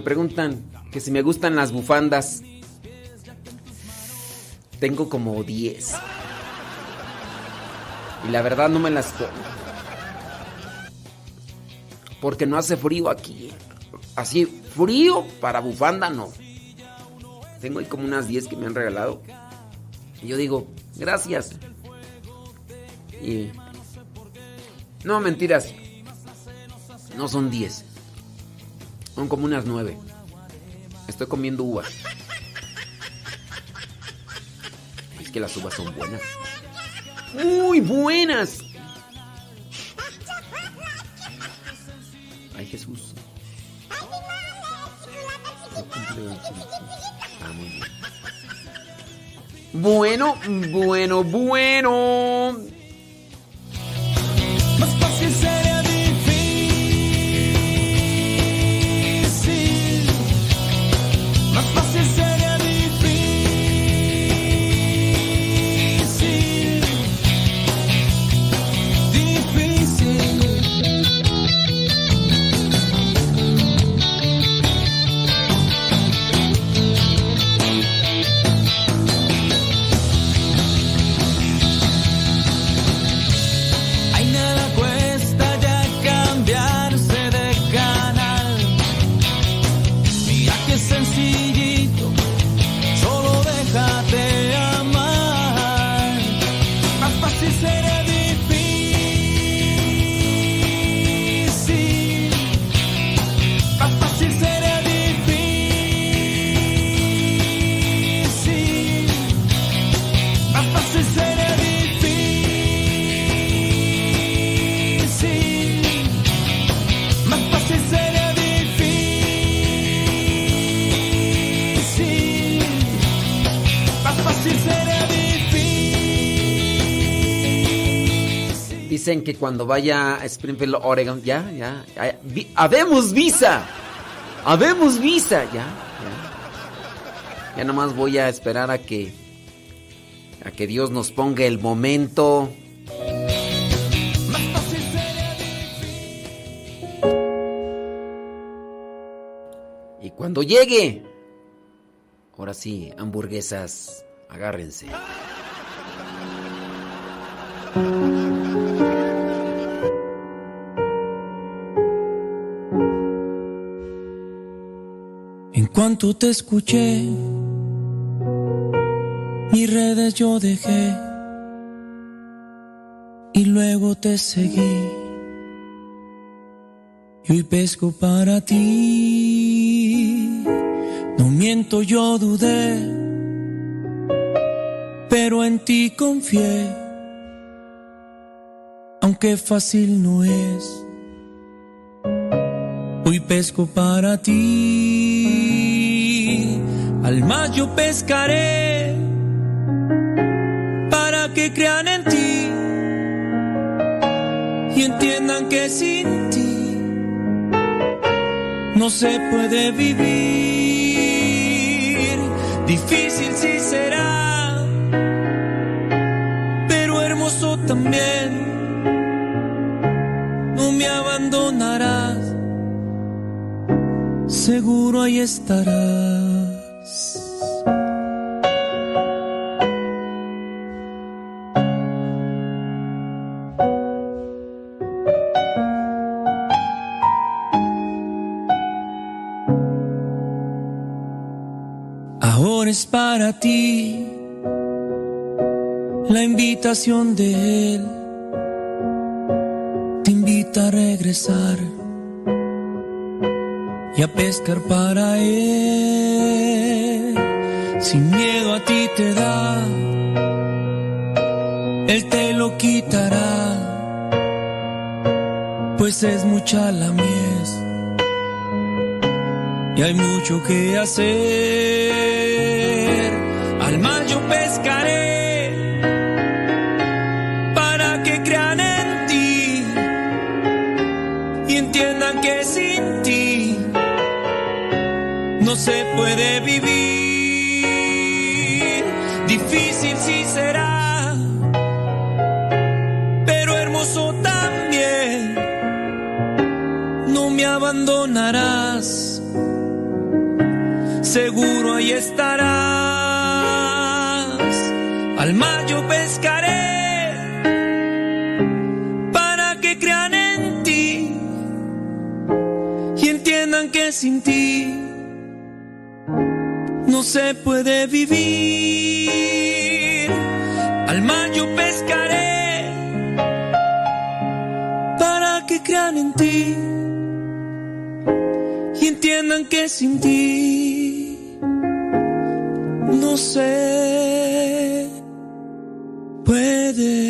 Me preguntan que si me gustan las bufandas. Tengo como 10. Y la verdad no me las pongo. Porque no hace frío aquí. Así, frío para bufanda no. Tengo ahí como unas 10 que me han regalado. Y yo digo, gracias. Y... No, mentiras. No son 10. Son como unas 9. Estoy comiendo uva. Es que las uvas son buenas. Muy buenas. Ay, Jesús. Bueno, bueno, bueno. Dicen que cuando vaya a Springfield, Oregon, ya, ya, ya, vi- habemos visa. Habemos visa, ya, ya. Ya nomás voy a esperar a que a que Dios nos ponga el momento. Y cuando llegue, ahora sí, hamburguesas, agárrense. Cuanto te escuché, mis redes yo dejé y luego te seguí. Y hoy pesco para ti. No miento, yo dudé, pero en ti confié, aunque fácil no es. Hoy pesco para ti, al más yo pescaré, para que crean en ti y entiendan que sin ti no se puede vivir. Difícil sí será, pero hermoso también. No me abandonarás, seguro ahí estarás. Ahora es para ti la invitación de Él. Te invita a regresar y a pescar para Él. Sin miedo a ti te da, Él te lo quitará, pues es mucha la mies y hay mucho que hacer. Se puede vivir. Difícil sí será, pero hermoso también. No me abandonarás seguro ahí estarás. Al mar yo pescaré para que crean en ti y entiendan que sin ti no se puede vivir. Al mar yo pescaré para que crean en ti y entiendan que sin ti no se puede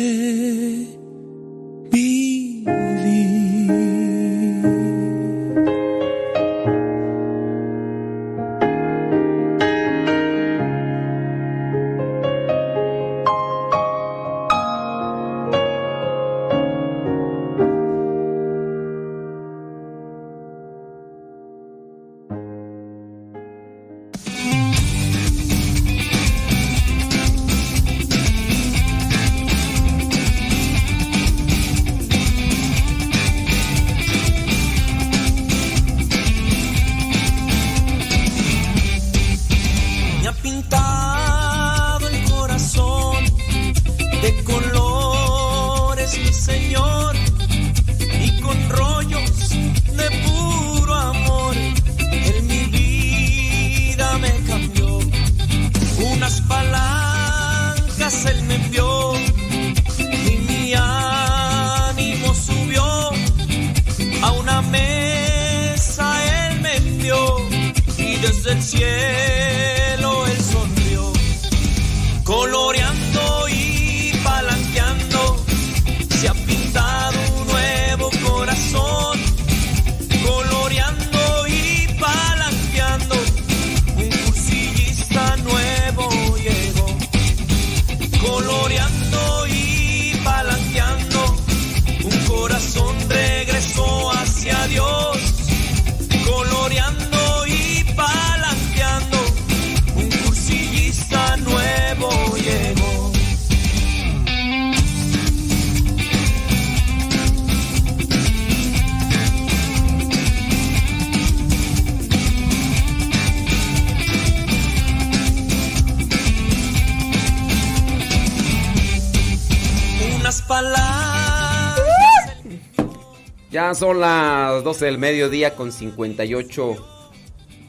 Son las 12 del mediodía con 58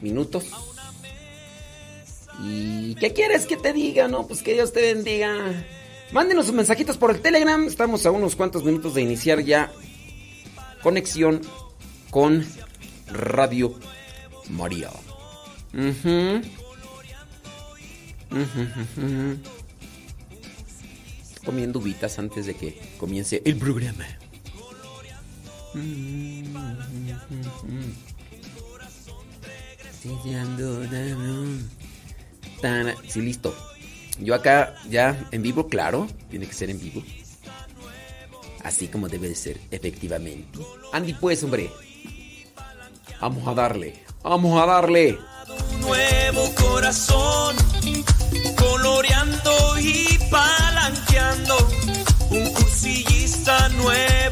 minutos. ¿Y qué quieres que te diga? No, pues que Dios te bendiga. Mándenos sus mensajitos por el Telegram. Estamos a unos cuantos minutos de iniciar ya conexión con Radio María. Comiendo uvitas antes de que comience el programa. Sí, listo. Yo acá ya en vivo, claro, tiene que ser en vivo. Así como debe de ser, efectivamente. Andy, pues, hombre. Vamos a darle, vamos a darle. Nuevo corazón, coloreando y palanqueando. Un cursillista nuevo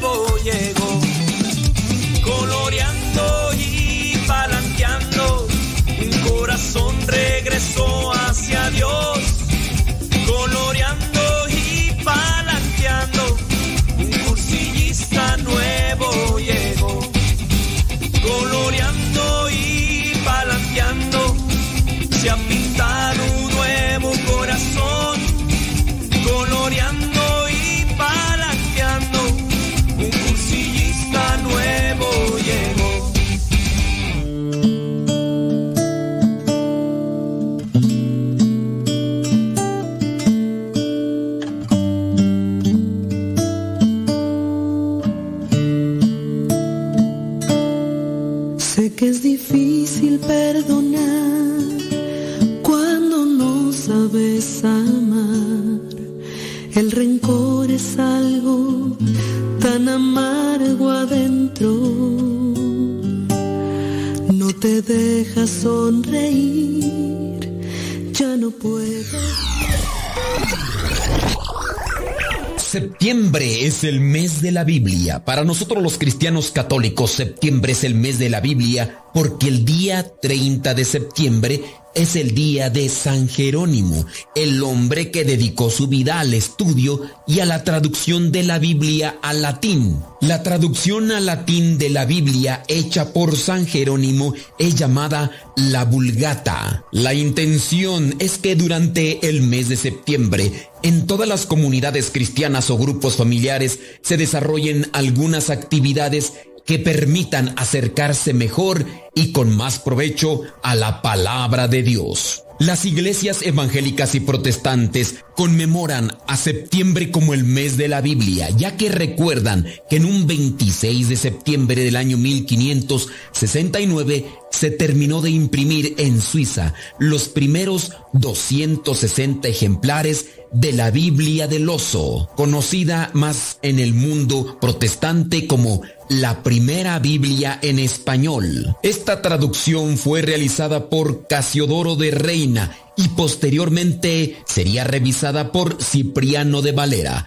Deja sonreír, ya no puedo. Septiembre es el mes de la Biblia. Para nosotros los cristianos católicos, septiembre es el mes de la Biblia porque el día 30 de septiembre es el día de San Jerónimo, el hombre que dedicó su vida al estudio y a la traducción de la Biblia al latín. La traducción al latín de la Biblia hecha por San Jerónimo es llamada la Vulgata. La intención es que durante el mes de septiembre en todas las comunidades cristianas o grupos familiares se desarrollen algunas actividades que permitan acercarse mejor y con más provecho a la palabra de Dios. Las iglesias evangélicas y protestantes conmemoran a septiembre como el mes de la Biblia, ya que recuerdan que en un 26 de septiembre del año 1569 se terminó de imprimir en Suiza los primeros 260 ejemplares de la Biblia del Oso, conocida más en el mundo protestante como la primera Biblia en español. Esta traducción fue realizada por Casiodoro de Reina y posteriormente sería revisada por Cipriano de Valera.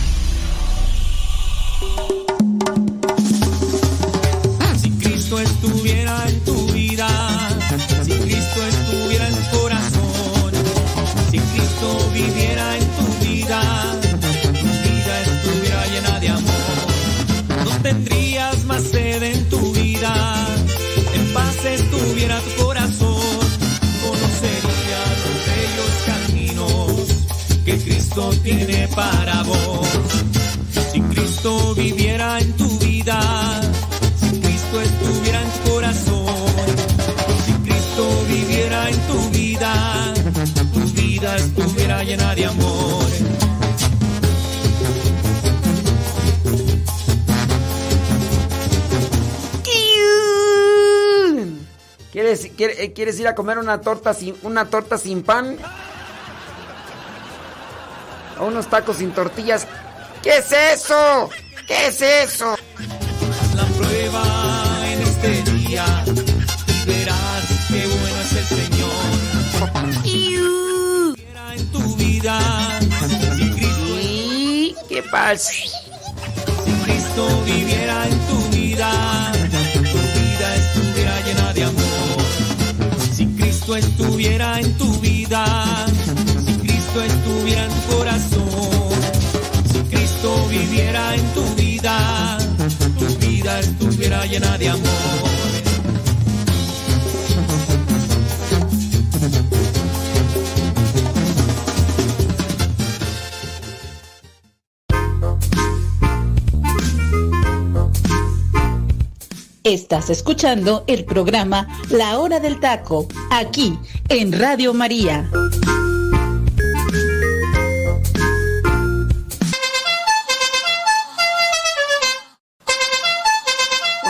Cristo tiene para vos. Si Cristo viviera en tu vida, si Cristo estuviera en tu corazón, si Cristo viviera en tu vida, tu vida estuviera llena de amor. ¿Quieres, quiere- eh, ¿Quieres ir a comer una torta sin, una torta sin pan? ¿O unos tacos sin tortillas? ¿Qué es eso? ¿Qué es eso? Haz la prueba en este día y verás qué bueno es el Señor. Viviera en tu vida, si Cristo ¿Y qué pasa? Si Cristo viviera en tu vida, tu vida estuviera llena de amor. Si Cristo estuviera en tu vida, si Cristo estuviera en tu corazón, si Cristo viviera en tu vida, tu vida estuviera llena de amor. Estás escuchando el programa La Hora del Taco, aquí en Radio María.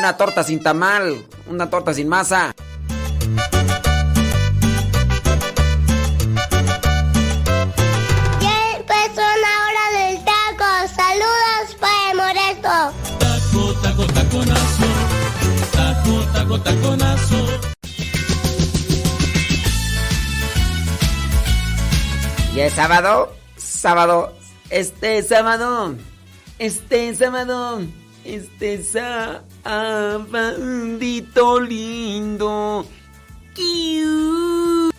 Una torta sin tamal, una torta sin masa. Ya empezó la hora del taco. Saludos para el moresto. Taco, taco, taconazo. Taco, taco, taconazo. ¿Y es sábado? Sábado. Este sábado. Este sábado. Este sabadito lindo. Kiu.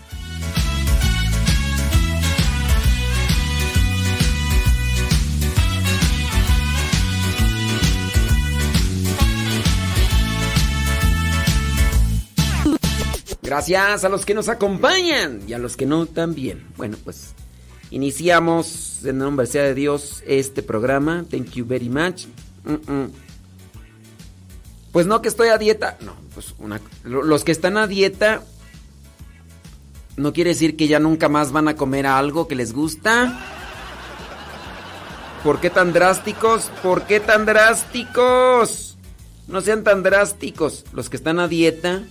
Gracias a los que nos acompañan y a los que no también. Bueno, pues iniciamos en nombre sea de Dios este programa. Thank you very much. Mm, mm. Pues no que estoy a dieta. No, pues una- lo- los que están a dieta no quiere decir que ya nunca más van a comer algo que les gusta. ¿Por qué tan drásticos? ¿Por qué tan drásticos? No sean tan drásticos. Los que están a dieta,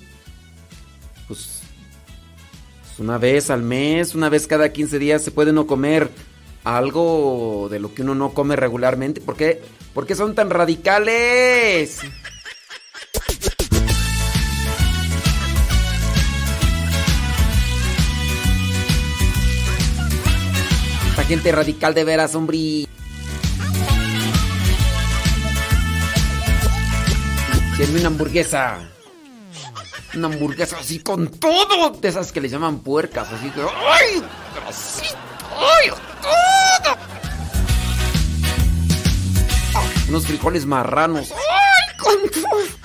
pues, pues una vez al mes, una vez cada 15 días se puede uno comer algo de lo que uno no come regularmente. ¿Por qué, ¿Por qué son tan radicales? Esta gente radical de veras, hombre. Quiero una hamburguesa. Una hamburguesa así con todo. De esas que le llaman puercas. Así que. ¡Ay! Así. ¡Ay! ¡Todo! Unos frijoles marranos. ¡Ay! Con todo.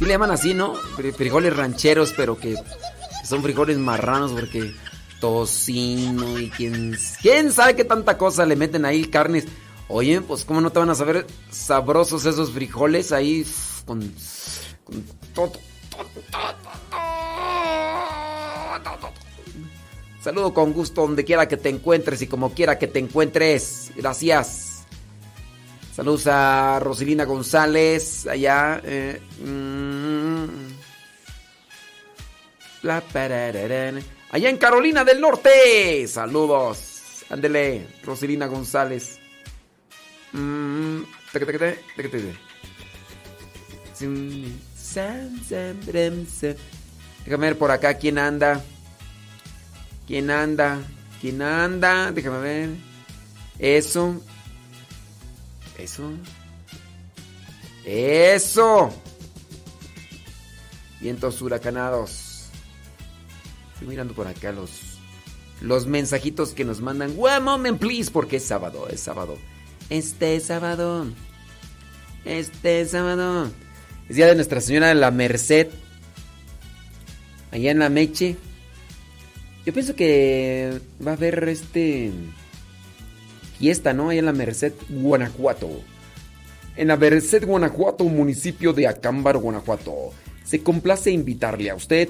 Sí le llaman así, ¿no? Fri- Frijoles rancheros, pero que son frijoles marranos porque tocino y quién, quién sabe qué tanta cosa le meten ahí, carnes. Oye, pues cómo no te van a saber sabrosos esos frijoles ahí con, con todo. Saludo con gusto donde quiera que te encuentres y como quiera que te encuentres. Gracias. Saludos a Rosilina González, allá. Eh, mm, allá en Carolina del Norte. Saludos. Ándele, Rosilina González. Déjame ver por acá quién anda. ¿Quién anda? ¿Quién anda? Déjame ver. Eso. Eso. Eso. Vientos huracanados. Estoy mirando por acá los los mensajitos que nos mandan. One moment, please, porque es sábado, es sábado. Este sábado. Este sábado. Es día de Nuestra Señora de la Merced. Allá en la Meche. Yo pienso que va a haber este fiesta, ¿no? Allá en la Merced, Guanajuato. En la Merced, Guanajuato, municipio de Acámbar, Guanajuato. Se complace invitarle a usted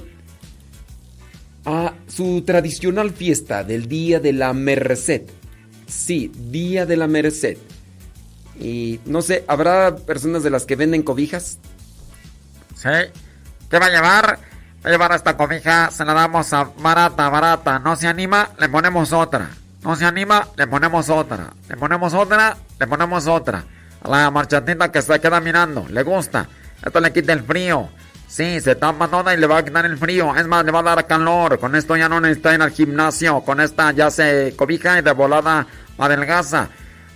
a su tradicional fiesta del Día de la Merced. Sí, Día de la Merced. Y no sé, ¿habrá personas de las que venden cobijas? Sí. ¿Qué va a llevar? Va a llevar esta cobija, se la damos a barata, barata. No se anima, le ponemos otra. No se anima, le ponemos otra. Le ponemos otra, le ponemos otra. A la marchatita que se queda mirando, le gusta. Esto le quita el frío. Sí, se tapa toda y le va a quitar el frío. Es más, le va a dar calor. Con esto ya no necesita ir al gimnasio. Con esta ya se cobija y de volada adelgaza.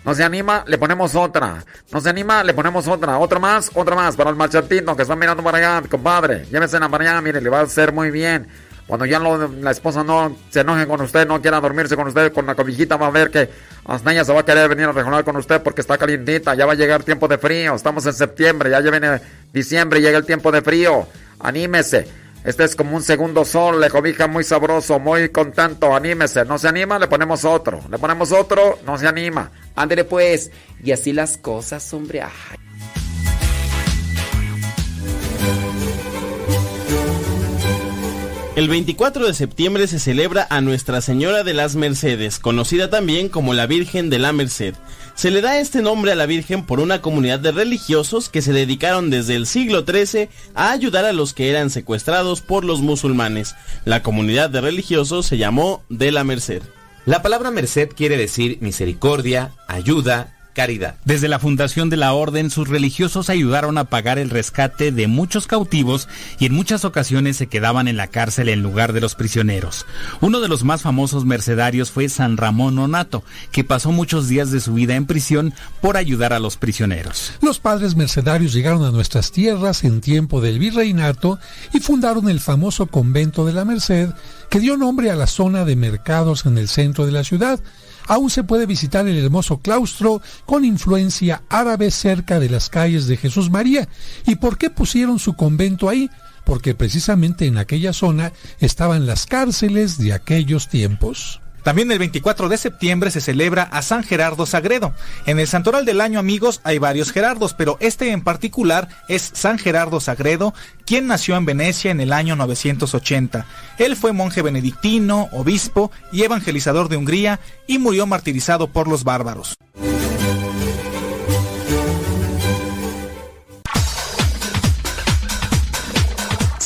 No se anima, le ponemos otra. No se anima, le ponemos otra. Otra más, otra más. Para el machatito que está mirando para allá, compadre. Llévesela para allá, mire, le va a hacer muy bien. Cuando ya la esposa no se enoje con usted, no quiera dormirse con usted, con la cobijita, va a ver que hasta ella se va a querer venir a rejonar con usted porque está calientita. Ya va a llegar tiempo de frío. Estamos en septiembre, ya viene diciembre, llega el tiempo de frío. Anímese. Este es como un segundo sol, le cobija muy sabroso, muy contento, anímese. No se anima, le ponemos otro. Le ponemos otro, no se anima. Ándele pues. Y así las cosas, hombre. Ay. El 24 de septiembre se celebra a Nuestra Señora de las Mercedes, conocida también como la Virgen de la Merced. Se le da este nombre a la Virgen por una comunidad de religiosos que se dedicaron desde el siglo XIII a ayudar a los que eran secuestrados por los musulmanes. La comunidad de religiosos se llamó de la Merced. La palabra merced quiere decir misericordia, ayuda, caridad. Desde la fundación de la orden, sus religiosos ayudaron a pagar el rescate de muchos cautivos y en muchas ocasiones se quedaban en la cárcel en lugar de los prisioneros. Uno de los más famosos mercedarios fue San Ramón Nonato, que pasó muchos días de su vida en prisión por ayudar a los prisioneros. Los padres mercedarios llegaron a nuestras tierras en tiempo del virreinato y fundaron el famoso convento de la Merced, que dio nombre a la zona de mercados en el centro de la ciudad. Aún se puede visitar el hermoso claustro con influencia árabe cerca de las calles de Jesús María. ¿Y por qué pusieron su convento ahí? Porque precisamente en aquella zona estaban las cárceles de aquellos tiempos. También el 24 de septiembre se celebra a San Gerardo Sagredo. En el santoral del año, amigos, hay varios Gerardos, pero este en particular es San Gerardo Sagredo, quien nació en Venecia en el año 980. Él fue monje benedictino, obispo y evangelizador de Hungría y murió martirizado por los bárbaros.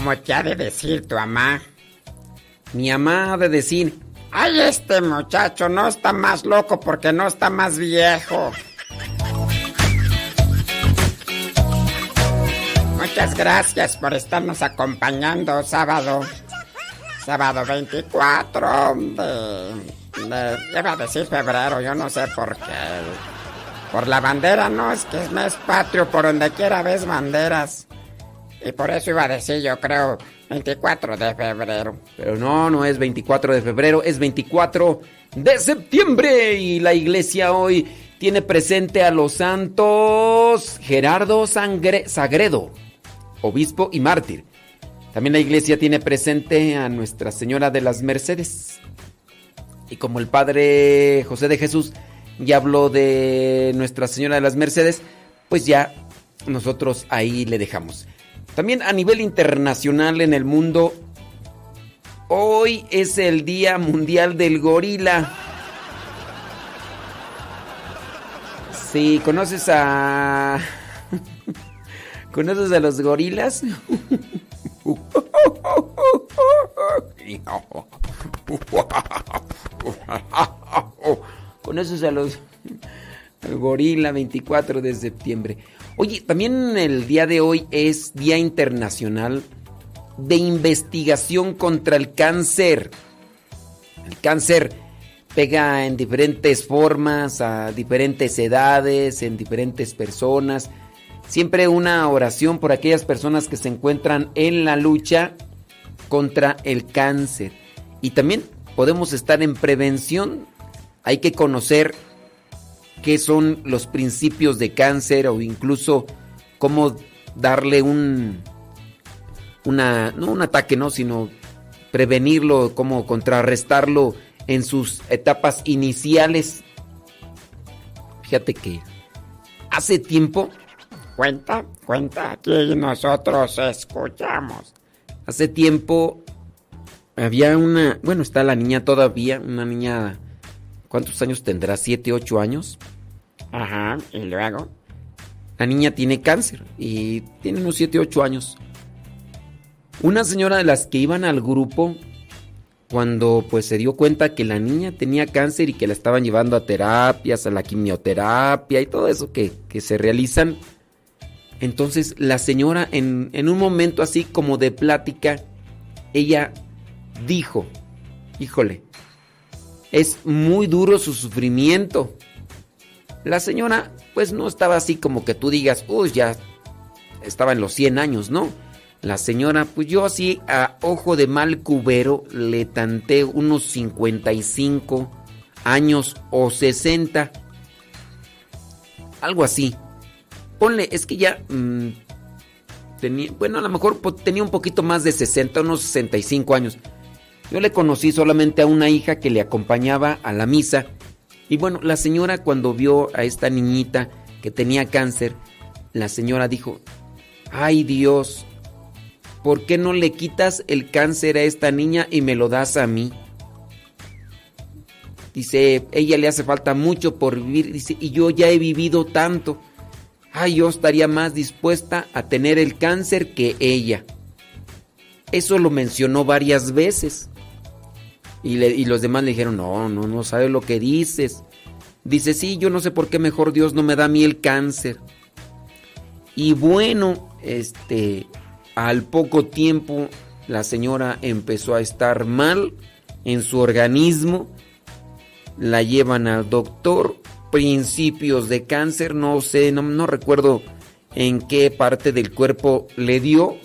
Como te ha de decir tu mamá. Mi mamá ha de decir, Ay, este muchacho no está más loco porque no está más viejo. Muchas gracias por estarnos acompañando sábado. Sábado 24 de... de iba a decir febrero, yo no sé por qué. Por la bandera, no, es que es mes patrio, por donde quiera ves banderas. Y por eso iba a decir, yo creo, 24 de febrero. Pero no, no es 24 de febrero, es 24 de septiembre. Y la iglesia hoy tiene presente a los santos Gerardo Sangre, Sagredo, obispo y mártir. También la iglesia tiene presente a Nuestra Señora de las Mercedes. Y como el padre José de Jesús ya habló de Nuestra Señora de las Mercedes, pues ya nosotros ahí le dejamos. También a nivel internacional en el mundo, hoy es el Día Mundial del Gorila. Sí, ¿conoces a... ¿Conoces a los gorilas? ¿Conoces a los... Gorila 24 de septiembre. Oye, también el día de hoy es Día Internacional de Investigación contra el Cáncer. El cáncer pega en diferentes formas, a diferentes edades, en diferentes personas. Siempre una oración por aquellas personas que se encuentran en la lucha contra el cáncer. Y también podemos estar en prevención. Hay que conocer qué son los principios de cáncer o incluso cómo darle un una no un ataque, no, sino prevenirlo, cómo contrarrestarlo en sus etapas iniciales. Fíjate que hace tiempo cuenta, cuenta, aquí nosotros escuchamos. Hace tiempo había una, bueno, está la niña todavía, una niña ¿Cuántos años tendrá? ¿Siete, ocho años? Ajá, y luego. La niña tiene cáncer y tiene unos siete, ocho años. Una señora de las que iban al grupo, cuando pues se dio cuenta que la niña tenía cáncer y que la estaban llevando a terapias, a la quimioterapia y todo eso que, que se realizan, entonces la señora en, en un momento así como de plática, ella dijo, híjole, es muy duro su sufrimiento. La señora, pues no estaba así como que tú digas, uy, ya estaba en los 100 años, ¿no? La señora, pues yo así a ojo de mal cubero le tanté unos 55 años o 60. Algo así. Ponle, es que ya mm, tenía, bueno, a lo mejor tenía un poquito más de 60, unos 65 años. Yo le conocí solamente a una hija que le acompañaba a la misa. Y bueno, la señora cuando vio a esta niñita que tenía cáncer, la señora dijo, ay Dios, ¿por qué no le quitas el cáncer a esta niña y me lo das a mí? Dice, ella le hace falta mucho por vivir, dice, y yo ya he vivido tanto. Ay, yo estaría más dispuesta a tener el cáncer que ella. Eso lo mencionó varias veces. Y, los demás le dijeron, no, no, no sabes lo que dices. Dice, sí, yo no sé por qué mejor Dios no me da a mí el cáncer. Y bueno, este, al poco tiempo la señora empezó a estar mal en su organismo. La llevan al doctor, principios de cáncer, no sé, no recuerdo en qué parte del cuerpo le dio,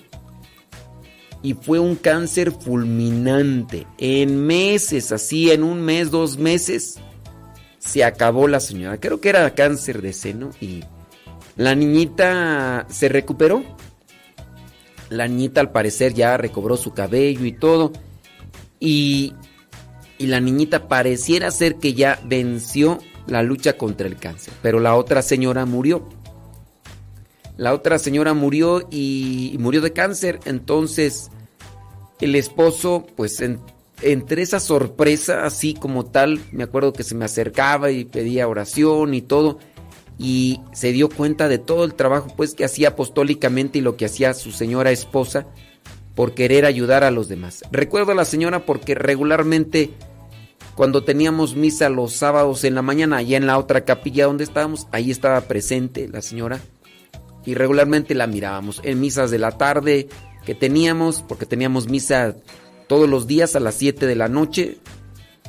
y fue un cáncer fulminante. En meses, así, en un mes, dos meses, se acabó la señora. Creo que era cáncer de seno y la niñita se recuperó. La niñita al parecer ya recobró su cabello y todo. Y, y la niñita pareciera ser que ya venció la lucha contra el cáncer. Pero la otra señora murió. La otra señora murió y, murió de cáncer. Entonces, el esposo, pues entre esa sorpresa, así como tal, me acuerdo que se me acercaba y pedía oración y todo. Y se dio cuenta de todo el trabajo pues que hacía apostólicamente y lo que hacía su señora esposa por querer ayudar a los demás. Recuerdo a la señora porque regularmente cuando teníamos misa los sábados en la mañana, allá en la otra capilla donde estábamos, ahí estaba presente la señora y regularmente la mirábamos en misas de la tarde que teníamos, porque teníamos misa todos los días a las 7 de la noche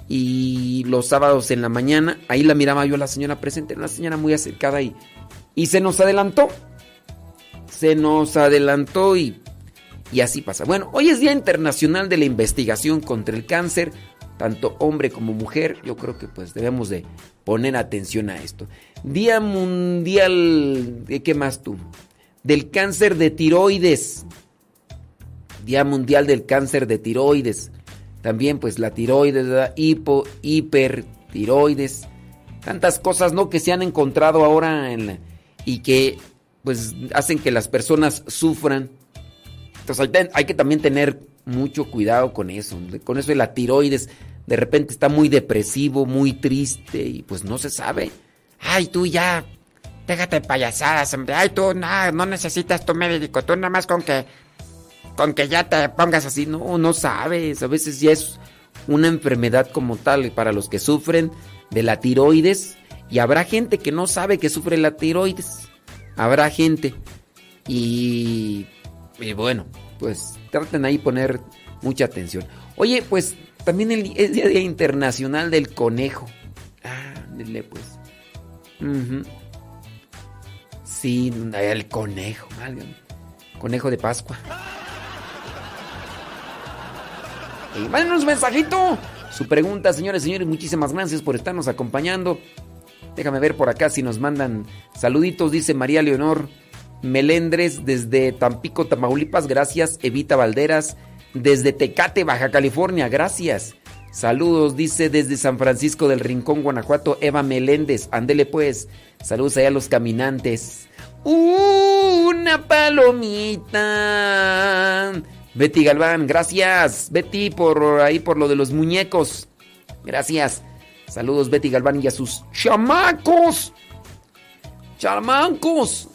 y los sábados en la mañana, ahí la miraba yo la señora presente, una señora muy acercada y, y se nos adelantó. se nos adelantó y, y así pasa. Bueno, hoy es Día Internacional de la Investigación contra el Cáncer, tanto hombre como mujer. Yo creo que pues debemos de poner atención a esto. Día Mundial, ¿de qué más tú? Del cáncer de tiroides. Día Mundial del Cáncer de Tiroides. También pues la tiroides, ¿verdad? hipo, hipertiroides. Tantas cosas, ¿no? Que se han encontrado ahora en la- y que pues hacen que las personas sufran. Entonces hay, que también tener mucho cuidado con eso. Con eso de la tiroides. De repente está muy depresivo, muy triste y pues no se sabe. Ay, tú ya, déjate payasadas, hombre. Ay, tú nada, no necesitas tu médico. Tú nada más con que, con que ya te pongas así. No, no sabes. A veces ya es una enfermedad como tal para los que sufren de la tiroides. Y habrá gente que no sabe que sufre la tiroides. Habrá gente. Y, y bueno, pues traten ahí poner mucha atención. Oye, pues también el, es Día Internacional del Conejo. Ah, pues. Sí, el conejo. Conejo de Pascua. Y mándenos un mensajito. Su pregunta, señores, señores, muchísimas gracias por estarnos acompañando. Déjame ver por acá si nos mandan saluditos, dice María Leonor Melendres desde Tampico, Tamaulipas, gracias. Evita Valderas desde Tecate, Baja California, gracias. Saludos, dice desde San Francisco del Rincón, Guanajuato, Eva Meléndez. Ándele pues. Saludos allá a los caminantes. Una palomita. Betty Galván, gracias. Betty por ahí por lo de los muñecos. Gracias. Saludos Betty Galván y a sus chamacos. Chamacos.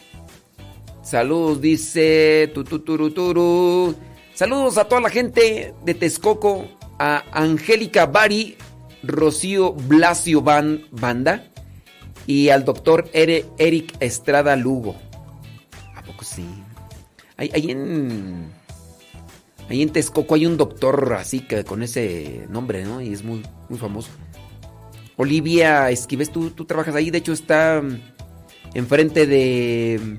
Saludos, dice tu, tu, turu, turu. Saludos a toda la gente de Texcoco, a Angélica Bari, Rocío Blasio Ban- Banda y al doctor Ere- Eric Estrada Lugo. ¿A poco sí? Ahí, ahí en. Ahí en Texcoco hay un doctor así que con ese nombre, ¿no? Y es muy, muy famoso. Olivia Esquives, tú, tú trabajas ahí, de hecho está mm, enfrente de.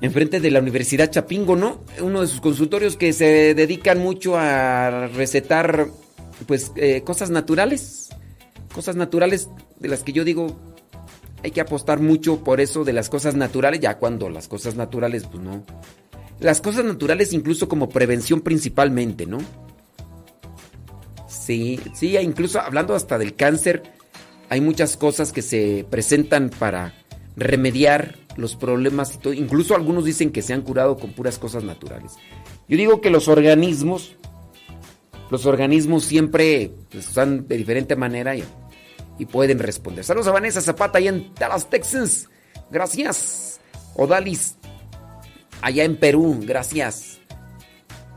Enfrente de la Universidad Chapingo, ¿no? Uno de sus consultorios que se dedican mucho a recetar, pues, eh, cosas naturales. Cosas naturales de las que yo digo, hay que apostar mucho por eso de las cosas naturales, ya cuando las cosas naturales, pues no. Las cosas naturales incluso como prevención principalmente, ¿no? Sí, sí, incluso hablando hasta del cáncer, hay muchas cosas que se presentan para remediar los problemas y todo. Incluso algunos dicen que se han curado con puras cosas naturales. Yo digo que los organismos, los organismos siempre pues, están de diferente manera y, y pueden responder. Saludos a Vanessa Zapata allá en Dallas, Texas. Gracias. Odalis, allá en Perú. Gracias.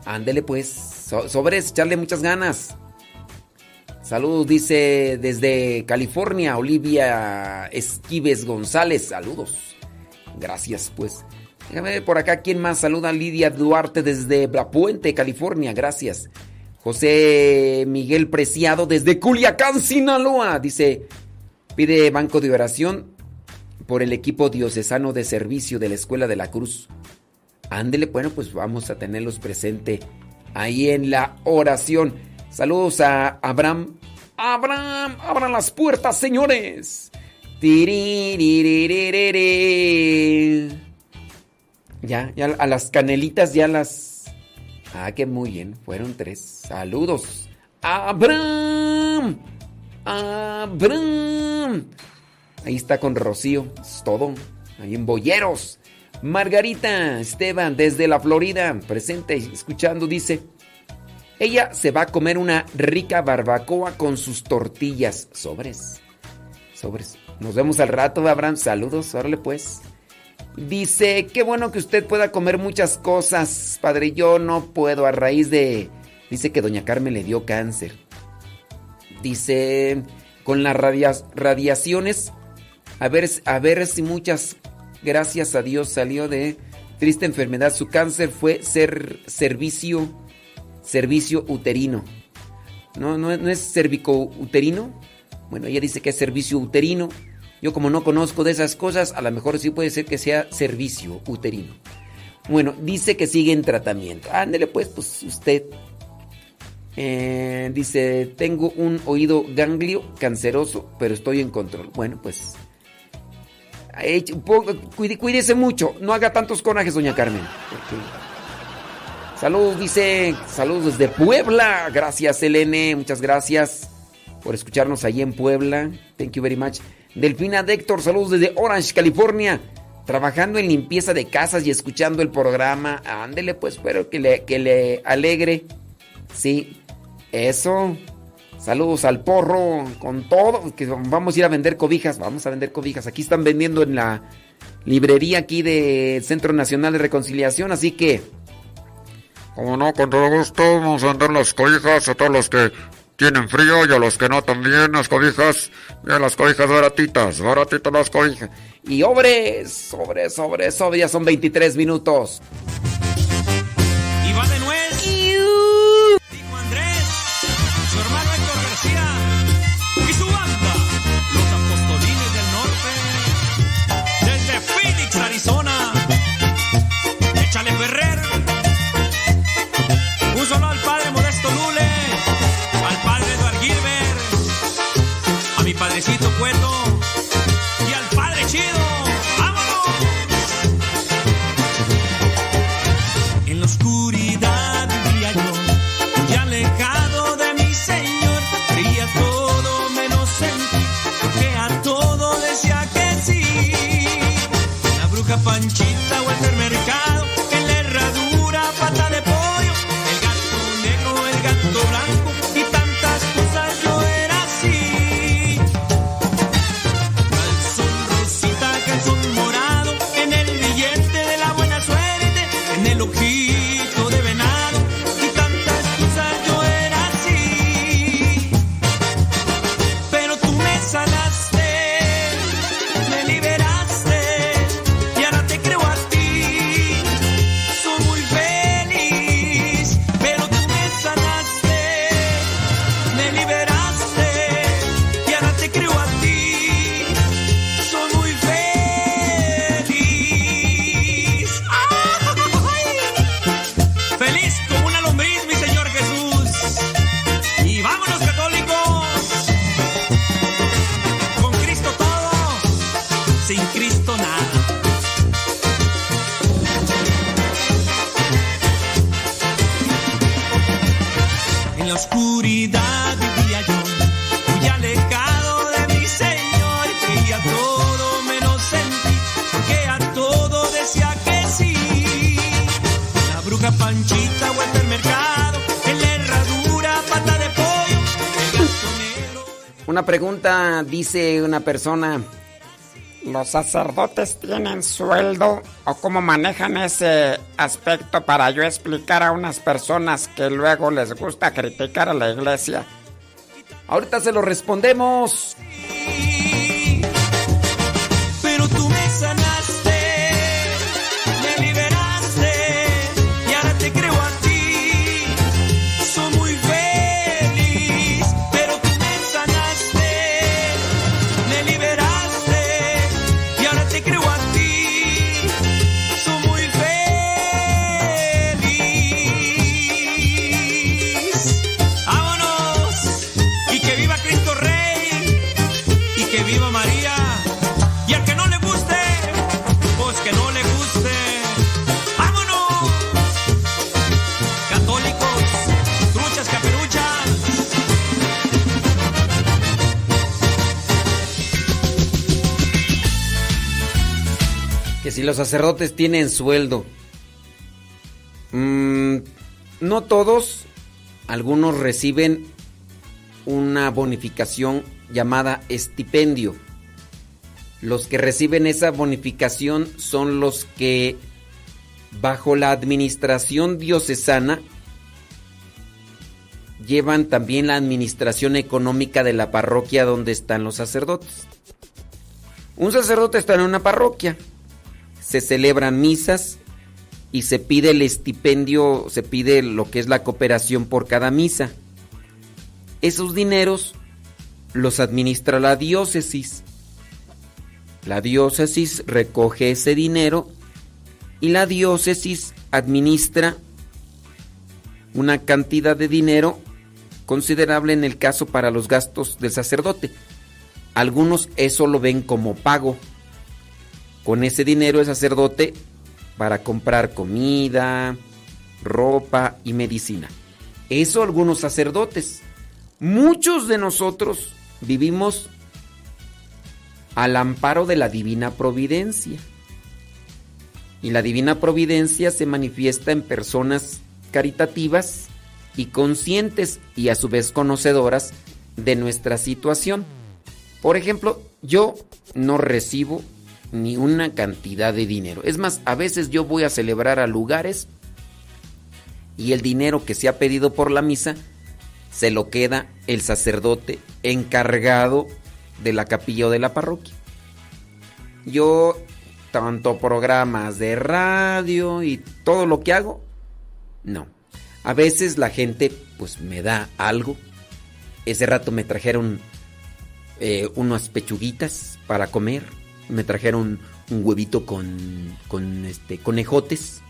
Ándele pues. So- sobres, echarle muchas ganas. Saludos, dice desde California, Olivia Esquives González. Saludos. Gracias, pues. Déjame ver por acá quién más saluda. Lidia Duarte desde La Puente, California. Gracias. José Miguel Preciado desde Culiacán, Sinaloa. Dice, pide banco de oración por el equipo diocesano de servicio de la Escuela de la Cruz. Ándele, bueno, pues vamos a tenerlos presente ahí en la oración. Saludos a Abraham. Abraham, abran las puertas, señores. Ya, ya a las canelitas ya las... Ah, que muy bien, fueron tres. Saludos. Abraham. Abraham. Ahí está con Rocío, es todo. Ahí en Boyeros. Margarita Esteban desde la Florida, presente y escuchando, dice, ella se va a comer una rica barbacoa con sus tortillas. Sobres. Sobres. Nos vemos al rato, Abraham. Saludos, órale pues. Dice, qué bueno que usted pueda comer muchas cosas, padre. Yo no puedo a raíz de... Dice que doña Carmen le dio cáncer. Dice, con las radia- radiaciones, a ver, a ver si muchas, gracias a Dios, salió de triste enfermedad. Su cáncer fue ser servicio, servicio uterino. No, no, no es cervico uterino. Bueno, ella dice que es servicio uterino. Yo como no conozco de esas cosas, a lo mejor sí puede ser que sea servicio uterino. Bueno, dice que sigue en tratamiento. Ándele pues, pues usted. Eh, dice, tengo un oído ganglio canceroso, pero estoy en control. Bueno, pues... Cuídese mucho, no haga tantos corajes, doña Carmen. Saludos, dice, saludos desde Puebla. Gracias, Elene, muchas gracias por escucharnos allí en Puebla. Thank you very much. Delfina Déctor, saludos desde Orange, California. Trabajando en limpieza de casas y escuchando el programa. Ándele, pues, espero que le, que le alegre. Sí, eso. Saludos al porro, con todo. Que vamos a ir a vender cobijas. Vamos a vender cobijas. Aquí están vendiendo en la librería aquí de Centro Nacional de Reconciliación. Así que Como no, con todo gusto vamos a vender las cobijas a todos los que tienen frío y a los que no también, las cobijas, mira las cobijas baratitas, baratitas las cobijas. Y obres, sobres, sobres, sobres, ya son 23 minutos. Padrecito Cueto y al padre Chido. ¡Vámonos! En la oscuridad vivía yo, muy alejado de mi Señor. Creía todo menos en ti, porque a todo decía que sí. La bruja Panchita Una pregunta, dice una persona. ¿Los sacerdotes tienen sueldo o cómo manejan ese aspecto para yo explicar a unas personas que luego les gusta criticar a la iglesia? Ahorita se lo respondemos. Los sacerdotes tienen sueldo. Mm, no todos. Algunos reciben una bonificación llamada estipendio. Los que reciben esa bonificación son los que bajo la administración diocesana llevan también la administración económica de la parroquia donde están los sacerdotes. Un sacerdote está en una parroquia, se celebran misas y se pide el estipendio, se pide lo que es la cooperación por cada misa. Esos dineros los administra la diócesis. La diócesis recoge ese dinero y la diócesis administra una cantidad de dinero considerable en el caso para los gastos del sacerdote. Algunos eso lo ven como pago. Con ese dinero el sacerdote para comprar comida, ropa y medicina. Eso algunos sacerdotes. Muchos de nosotros vivimos al amparo de la divina providencia. Y la divina providencia se manifiesta en personas caritativas y conscientes y a su vez conocedoras de nuestra situación. Por ejemplo, yo no recibo ni una cantidad de dinero. Es más, a veces yo voy a celebrar a lugares y el dinero que se ha pedido por la misa se lo queda el sacerdote encargado de la capilla o de la parroquia. Yo, tanto programas de radio y todo lo que hago, no. A veces la gente pues me da algo. Ese rato me trajeron eh, unas pechuguitas para comer. Me trajeron un huevito con, con este, conejotes.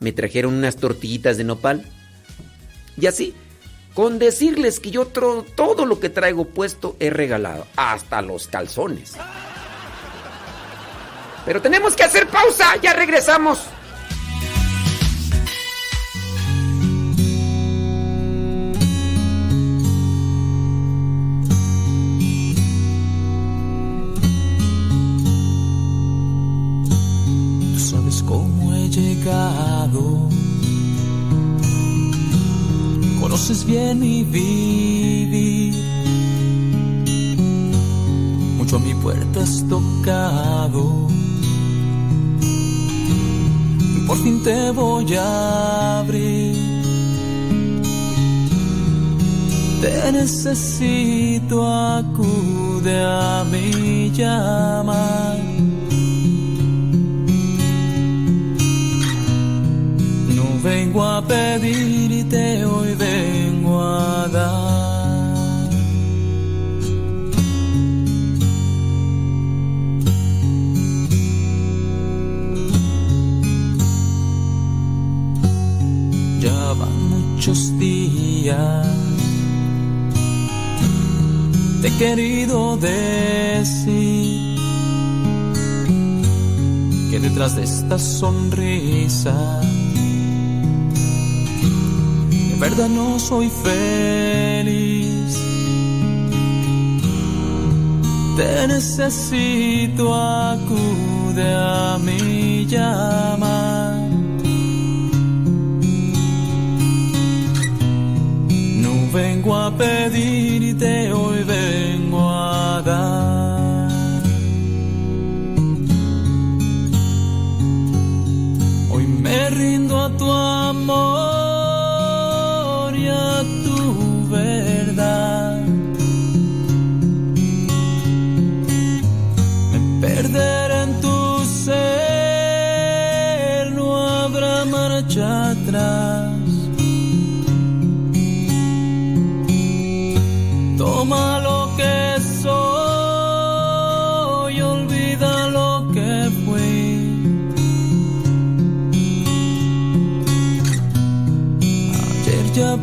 Me trajeron unas tortillitas de nopal. Y así, con decirles que yo todo lo que traigo puesto he regalado. Hasta los calzones. Pero tenemos que hacer pausa. Ya regresamos. Conoces bien mi vivir. Mucho a mi puerta has tocado. Por fin te voy a abrir. Te necesito, acude a mi llamar vengo a pedirte, hoy vengo a dar. Ya muchos días, te he querido decir que detrás de esta sonrisa verdad no soy feliz. Te necesito, acude a mi llama. No vengo a pedirte, hoy vengo a dar. Hoy me rindo a tu amor. En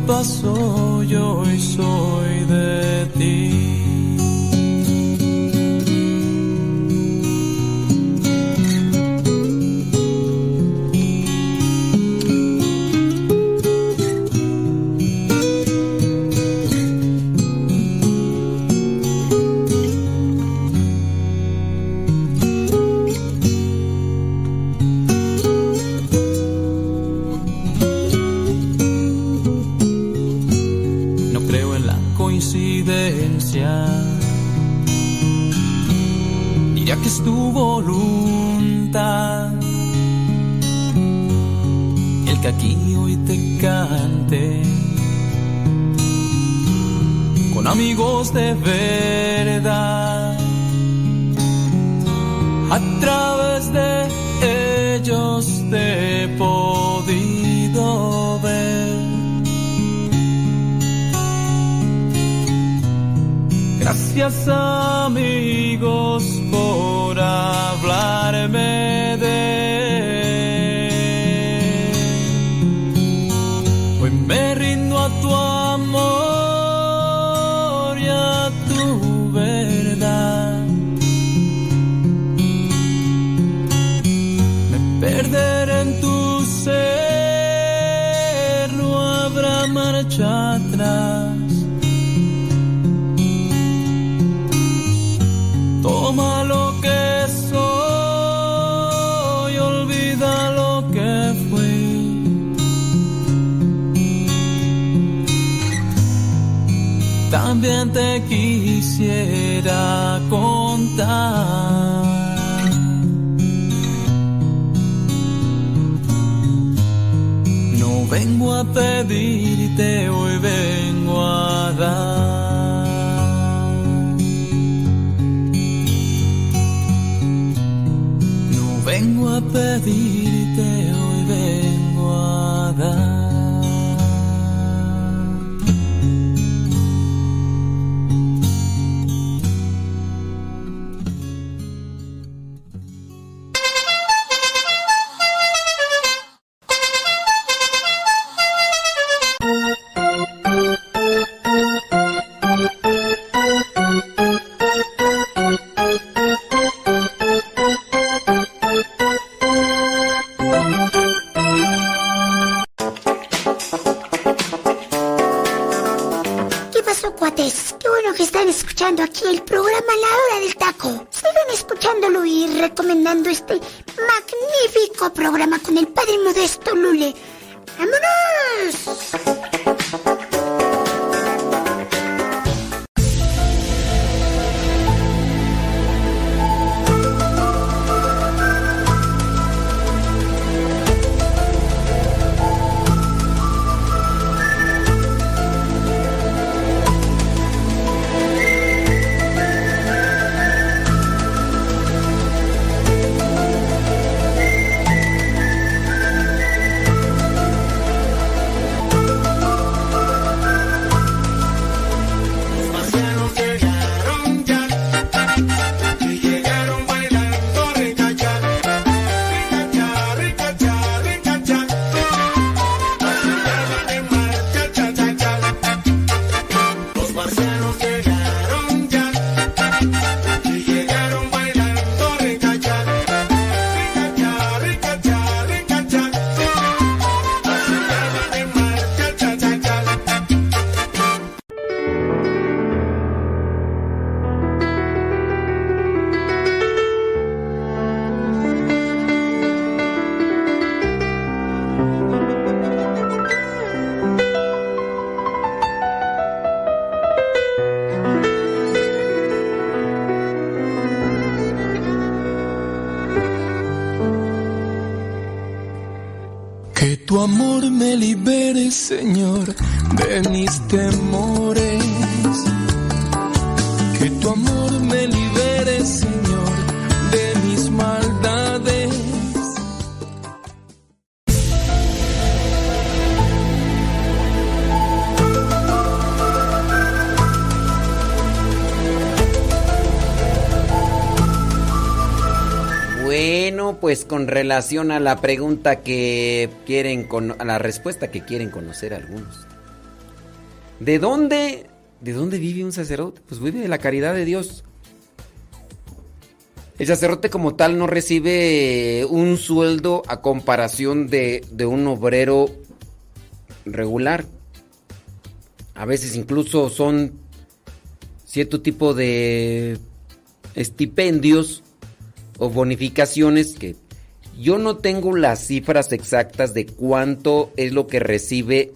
pasó, yo hoy soy de aquí hoy te cante con amigos de verdad. A través de ellos te he podido ver. Gracias amigos por perder Te quisiera contar. No vengo a pedirte, hoy vengo a dar. No vengo a pedirte, relación a la pregunta que quieren con a la respuesta que quieren conocer algunos. ¿De dónde de dónde vive un sacerdote? Pues vive de la caridad de Dios. El sacerdote como tal no recibe un sueldo a comparación de, de un obrero regular. A veces incluso son cierto tipo de estipendios o bonificaciones que yo no tengo las cifras exactas de cuánto es lo que recibe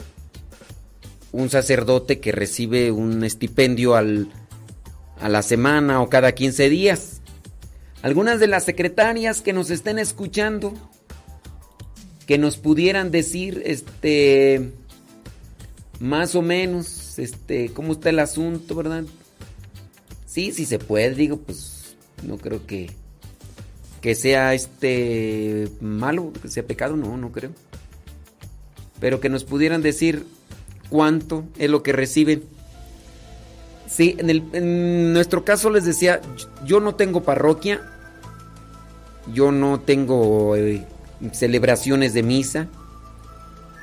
un sacerdote que recibe un estipendio al, a la semana o cada 15 días. Algunas de las secretarias que nos estén escuchando, que nos pudieran decir, este, más o menos, este, cómo está el asunto, ¿verdad? Sí, sí se puede, digo, pues no creo que que sea este malo, que sea pecado, no, no creo. Pero que nos pudieran decir cuánto es lo que reciben. Sí, en, el, en nuestro caso les decía, yo no tengo parroquia, yo no tengo eh, celebraciones de misa,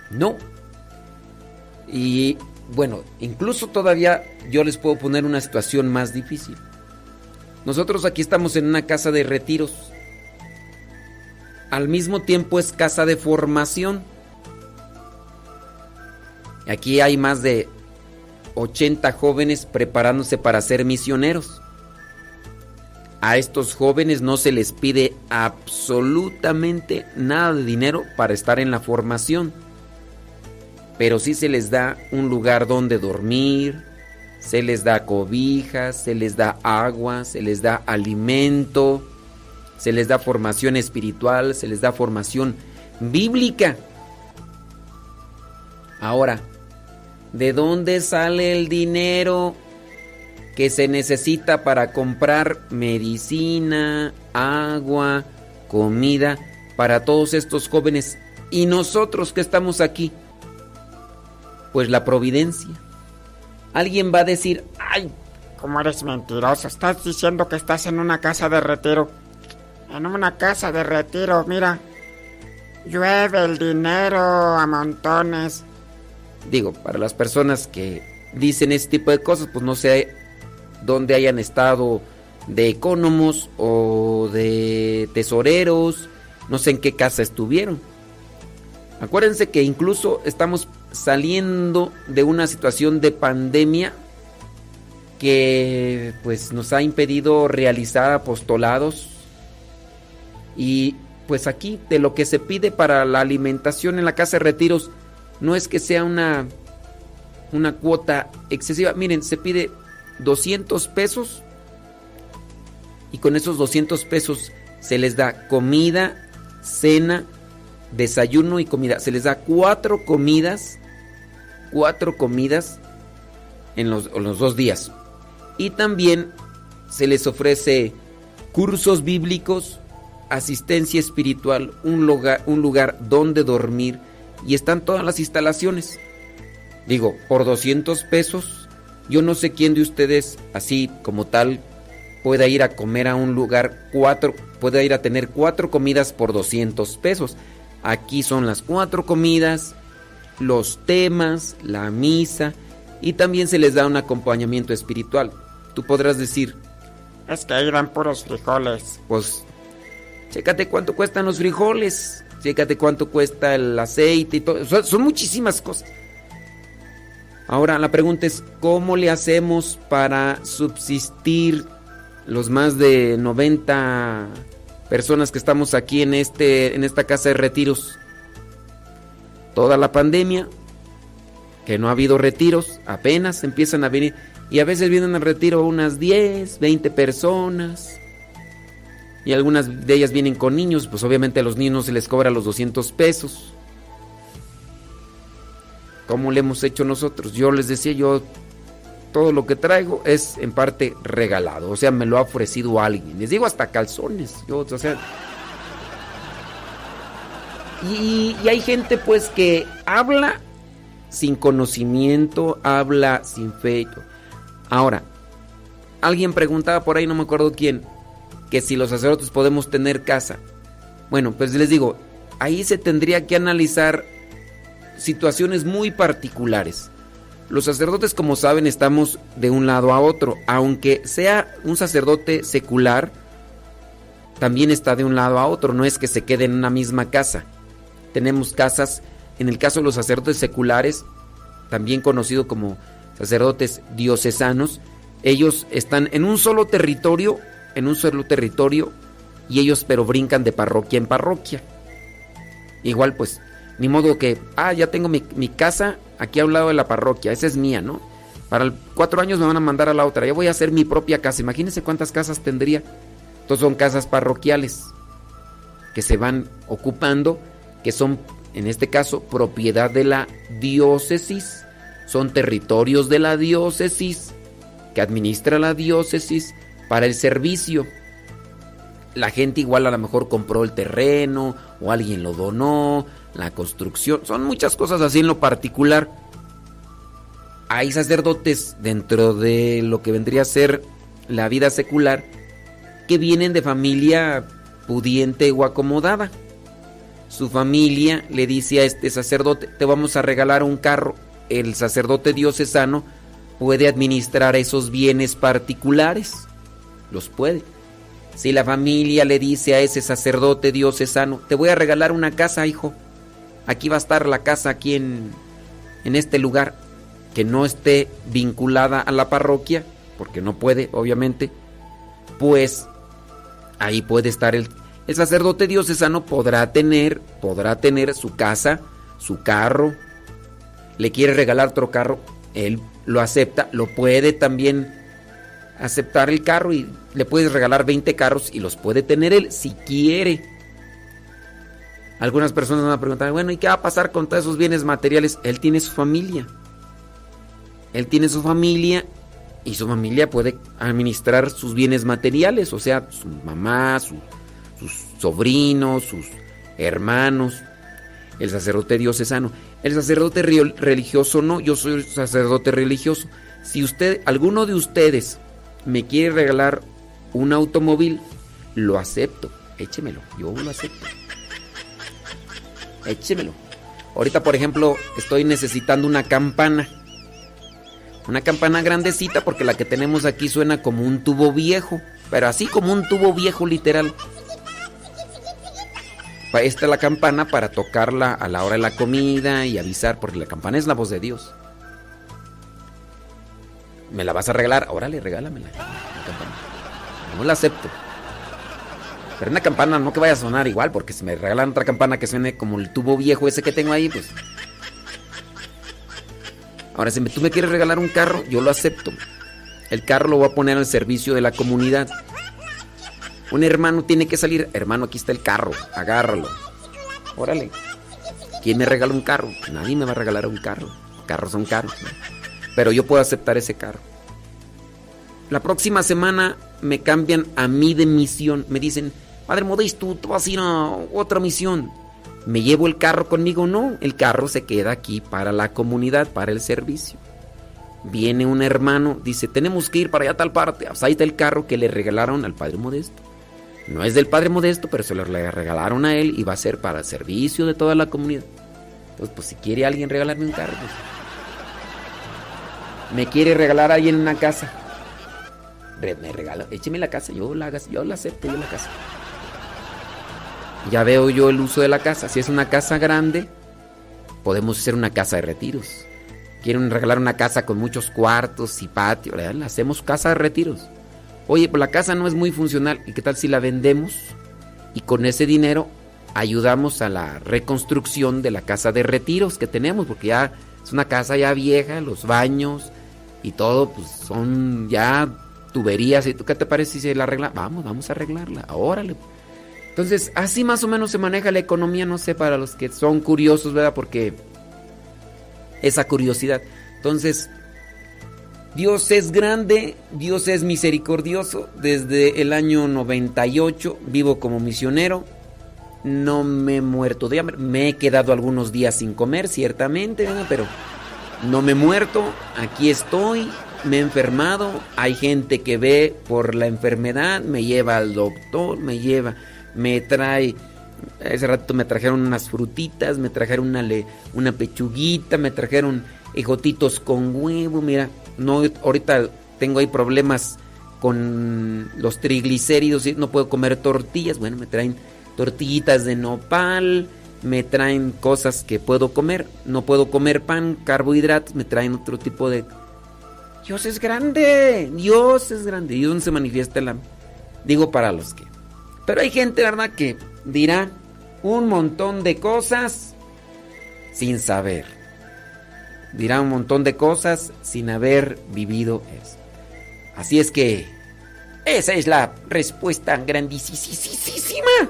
no. Y bueno, incluso todavía yo les puedo poner una situación más difícil. Nosotros aquí estamos en una casa de retiros. Al mismo tiempo es casa de formación. Aquí hay más de 80 jóvenes preparándose para ser misioneros. A estos jóvenes no se les pide absolutamente nada de dinero para estar en la formación, pero sí se les da un lugar donde dormir, se les da cobijas, se les da agua, se les da alimento, se les da formación espiritual, se les da formación bíblica. Ahora, ¿de dónde sale el dinero que se necesita para comprar medicina, agua, comida para todos estos jóvenes y nosotros que estamos aquí? Pues la providencia. Alguien va a decir, ay, ¿cómo eres mentiroso? Estás diciendo que estás en una casa de retiro. En una casa de retiro, mira. Llueve el dinero a montones. Digo, para las personas que dicen este tipo de cosas, pues no sé dónde hayan estado de ecónomos o de tesoreros, no sé en qué casa estuvieron. Acuérdense que incluso estamos saliendo de una situación de pandemia que pues nos ha impedido realizar apostolados y pues aquí de lo que se pide para la alimentación en la casa de retiros no es que sea una una cuota excesiva. Miren, se pide 200 pesos y con esos 200 pesos se les da comida, cena, desayuno y comida. Se les da cuatro comidas, cuatro comidas en los, en los dos días. Y también se les ofrece cursos bíblicos, asistencia espiritual, un lugar, un lugar donde dormir y están todas las instalaciones. Digo, por 200 pesos, yo no sé quién de ustedes, así como tal, pueda ir a comer a un lugar cuatro, pueda ir a tener cuatro comidas por 200 pesos. Aquí son las cuatro comidas, los temas, la misa y también se les da un acompañamiento espiritual. Tú podrás decir, es que ahí puros frijoles. Pues, chécate cuánto cuestan los frijoles, chécate cuánto cuesta el aceite y todo. Son, son muchísimas cosas. Ahora la pregunta es, ¿cómo le hacemos para subsistir los más de 90 personas que estamos aquí en, este, en esta casa de retiros? Toda la pandemia, que no ha habido retiros, apenas empiezan a venir. Y a veces vienen al retiro unas 10, 20 personas. Y algunas de ellas vienen con niños, pues obviamente a los niños se les cobra los 200 pesos. ¿Cómo le hemos hecho nosotros? Yo les decía, yo todo lo que traigo es en parte regalado, o sea, me lo ha ofrecido alguien. Les digo hasta calzones, yo, o sea... Y, y hay gente pues que habla sin conocimiento, habla sin fe. Ahora, alguien preguntaba por ahí, no me acuerdo quién, que si los sacerdotes podemos tener casa. Bueno, pues les digo, ahí se tendría que analizar situaciones muy particulares. Los sacerdotes, como saben, estamos de un lado a otro. Aunque sea un sacerdote secular, también está de un lado a otro. No es que se quede en una misma casa. Tenemos casas, en el caso de los sacerdotes seculares, también conocido como sacerdotes diocesanos, ellos están en un solo territorio, en un solo territorio, y ellos pero brincan de parroquia en parroquia. Igual pues ni modo que, ah, ya tengo mi, casa aquí a un lado de la parroquia, esa es mía, ¿no? Para cuatro años me van a mandar a la otra, ya voy a hacer mi propia casa. Imagínense cuántas casas tendría. Entonces son casas parroquiales que se van ocupando, que son, en este caso, propiedad de la diócesis, son territorios de la diócesis, que administra la diócesis para el servicio. La gente igual a lo mejor compró el terreno o alguien lo donó, la construcción, son muchas cosas así en lo particular. Hay sacerdotes dentro de lo que vendría a ser la vida secular que vienen de familia pudiente o acomodada. Su familia le dice a este sacerdote, te vamos a regalar un carro. El sacerdote diocesano puede administrar esos bienes particulares. Los puede. Si la familia le dice a ese sacerdote diocesano, te voy a regalar una casa, hijo. Aquí va a estar la casa, aquí en, en este lugar, que no esté vinculada a la parroquia, porque no puede, obviamente, pues ahí puede estar el, el sacerdote diocesano podrá tener, podrá tener su casa, su carro, le quiere regalar otro carro, él lo acepta, lo puede también aceptar el carro y le puedes regalar 20 carros y los puede tener él si quiere. Algunas personas van a preguntar, bueno, ¿y qué va a pasar con todos esos bienes materiales? Él tiene su familia. Él tiene su familia y su familia puede administrar sus bienes materiales, o sea, su mamá, sus sobrinos, sus hermanos, el sacerdote diocesano. El sacerdote religioso no, yo soy sacerdote religioso. Si usted, alguno de ustedes me quiere regalar un automóvil, lo acepto. Échemelo, yo lo acepto. Échemelo. Ahorita, por ejemplo, estoy necesitando una campana. Una campana grandecita porque la que tenemos aquí suena como un tubo viejo. Pero así como un tubo viejo literal. Esta es la campana para tocarla a la hora de la comida y avisar, porque la campana es la voz de Dios. ¿Me la vas a regalar? Órale, regálamela. La campana. No la acepto. Pero una campana no que vaya a sonar igual, porque si me regalan otra campana que suene como el tubo viejo ese que tengo ahí, pues. Ahora, si tú me quieres regalar un carro, yo lo acepto. El carro lo voy a poner al servicio de la comunidad. Un hermano tiene que salir. Hermano, aquí está el carro. Agárralo. Órale. ¿Quién me regala un carro? Nadie me va a regalar un carro. Carros son caros. Pero yo puedo aceptar ese carro. La próxima semana me cambian a mí de misión. Me dicen, Padre Modesto, tú vas a ir a otra misión. ¿Me llevo el carro conmigo? No, el carro se queda aquí para la comunidad, para el servicio. Viene un hermano, dice, tenemos que ir para allá a tal parte. Pues ahí el carro que le regalaron al Padre Modesto. No es del Padre Modesto, pero se lo regalaron a él y va a ser para el servicio de toda la comunidad. Entonces, pues si quiere alguien regalarme un carro, pues, Me quiere regalar alguien una casa. Me regala, écheme la casa, yo la, yo la acepto, yo la casa. Ya veo yo el uso de la casa. Si es una casa grande, podemos hacer una casa de retiros. Quieren regalar una casa con muchos cuartos y patio, ¿verdad? hacemos casa de retiros. Oye, pues la casa no es muy funcional. ¿Y qué tal si la vendemos? Y con ese dinero ayudamos a la reconstrucción de la casa de retiros que tenemos, porque ya es una casa ya vieja, los baños y todo, pues son ya tuberías. ¿Y tú qué te parece si se la arregla? Vamos, vamos a arreglarla. Órale. Entonces, así más o menos se maneja la economía, no sé, para los que son curiosos, ¿verdad? Porque esa curiosidad. Entonces, Dios es grande, Dios es misericordioso. Desde el año 98 vivo como misionero. No me he muerto de hambre. Me he quedado algunos días sin comer, ciertamente, pero no me he muerto. Aquí estoy. Me he enfermado. Hay gente que ve por la enfermedad. Me lleva al doctor. Me lleva. Me trae. Ese rato me trajeron unas frutitas. Me trajeron una, una pechuguita. Me trajeron ejotitos con huevo. Mira, no, ahorita tengo ahí problemas con los triglicéridos no puedo comer tortillas. Bueno, me traen tortillitas de nopal, me traen cosas que puedo comer. No puedo comer pan, carbohidratos, me traen otro tipo de... Dios es grande, Dios es grande. ¿Y dónde se manifiesta la... Digo para los que... Pero hay gente, ¿verdad?, que dirá un montón de cosas sin saber dirá un montón de cosas sin haber vivido eso. Así es que esa es la respuesta grandísima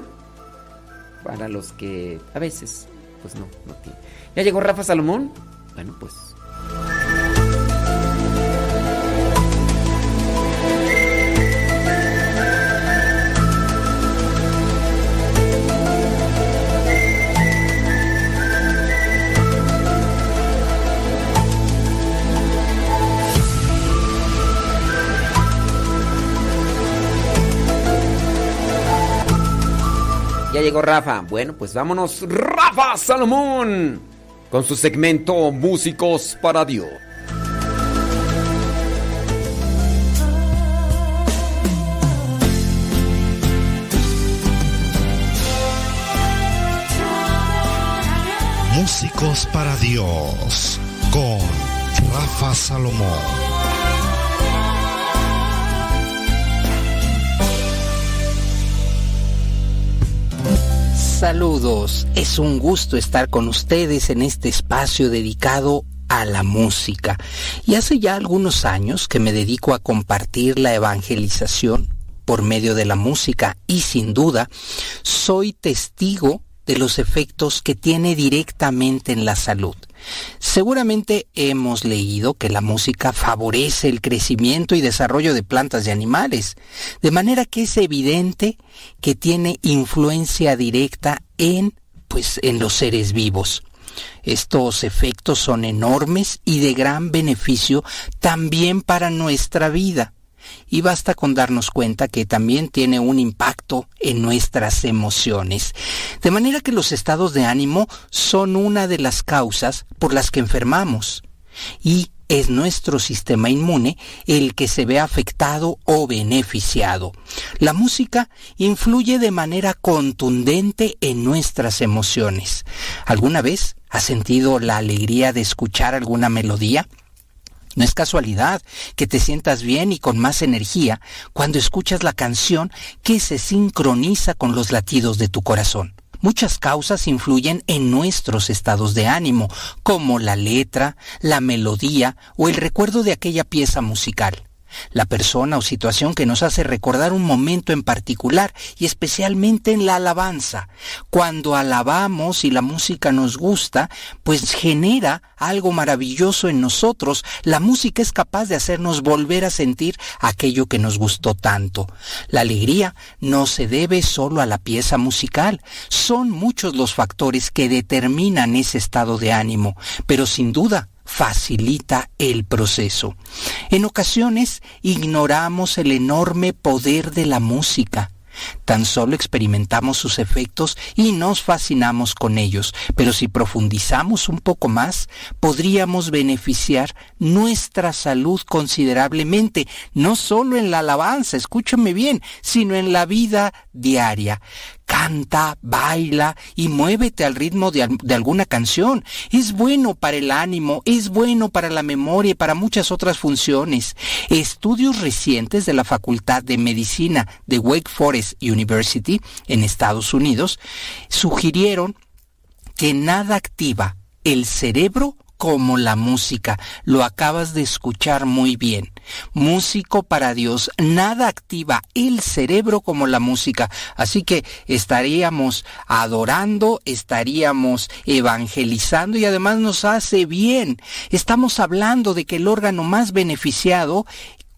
para los que a veces pues no, no tienen. ¿Ya llegó Rafa Salomón? Bueno, pues llegó Rafa. Bueno, pues vámonos, Rafa Salomón, con su segmento Músicos para Dios. Músicos para Dios con Rafa Salomón. Saludos, es un gusto estar con ustedes en este espacio dedicado a la música. Y hace ya algunos años que me dedico a compartir la evangelización por medio de la música y sin duda soy testigo de los efectos que tiene directamente en la salud. Seguramente hemos leído que la música favorece el crecimiento y desarrollo de plantas y animales, de manera que es evidente que tiene influencia directa en pues en los seres vivos. Estos efectos son enormes y de gran beneficio también para nuestra vida y basta con darnos cuenta que también tiene un impacto en nuestras emociones. De manera que los estados de ánimo son una de las causas por las que enfermamos y es nuestro sistema inmune el que se ve afectado o beneficiado. La música influye de manera contundente en nuestras emociones. ¿Alguna vez has sentido la alegría de escuchar alguna melodía? No es casualidad que te sientas bien y con más energía cuando escuchas la canción que se sincroniza con los latidos de tu corazón. Muchas causas influyen en nuestros estados de ánimo, como la letra, la melodía o el recuerdo de aquella pieza musical la persona o situación que nos hace recordar un momento en particular y especialmente en la alabanza. Cuando alabamos y la música nos gusta, pues genera algo maravilloso en nosotros. La música es capaz de hacernos volver a sentir aquello que nos gustó tanto. La alegría no se debe solo a la pieza musical. Son muchos los factores que determinan ese estado de ánimo, pero sin duda facilita el proceso. En ocasiones ignoramos el enorme poder de la música. Tan solo experimentamos sus efectos y nos fascinamos con ellos, pero si profundizamos un poco más, podríamos beneficiar nuestra salud considerablemente, no solo en la alabanza, escúchame bien, sino en la vida diaria canta, baila y muévete al ritmo de, alguna canción. Es bueno para el ánimo, es bueno para la memoria y para muchas otras funciones. Estudios recientes de la Facultad de Medicina de Wake Forest University en Estados Unidos sugirieron que nada activa el cerebro como la música. Lo acabas de escuchar muy bien. Músico para Dios. Nada activa el cerebro como la música. Así que estaríamos adorando, estaríamos evangelizando y además nos hace bien. Estamos hablando de que el órgano más beneficiado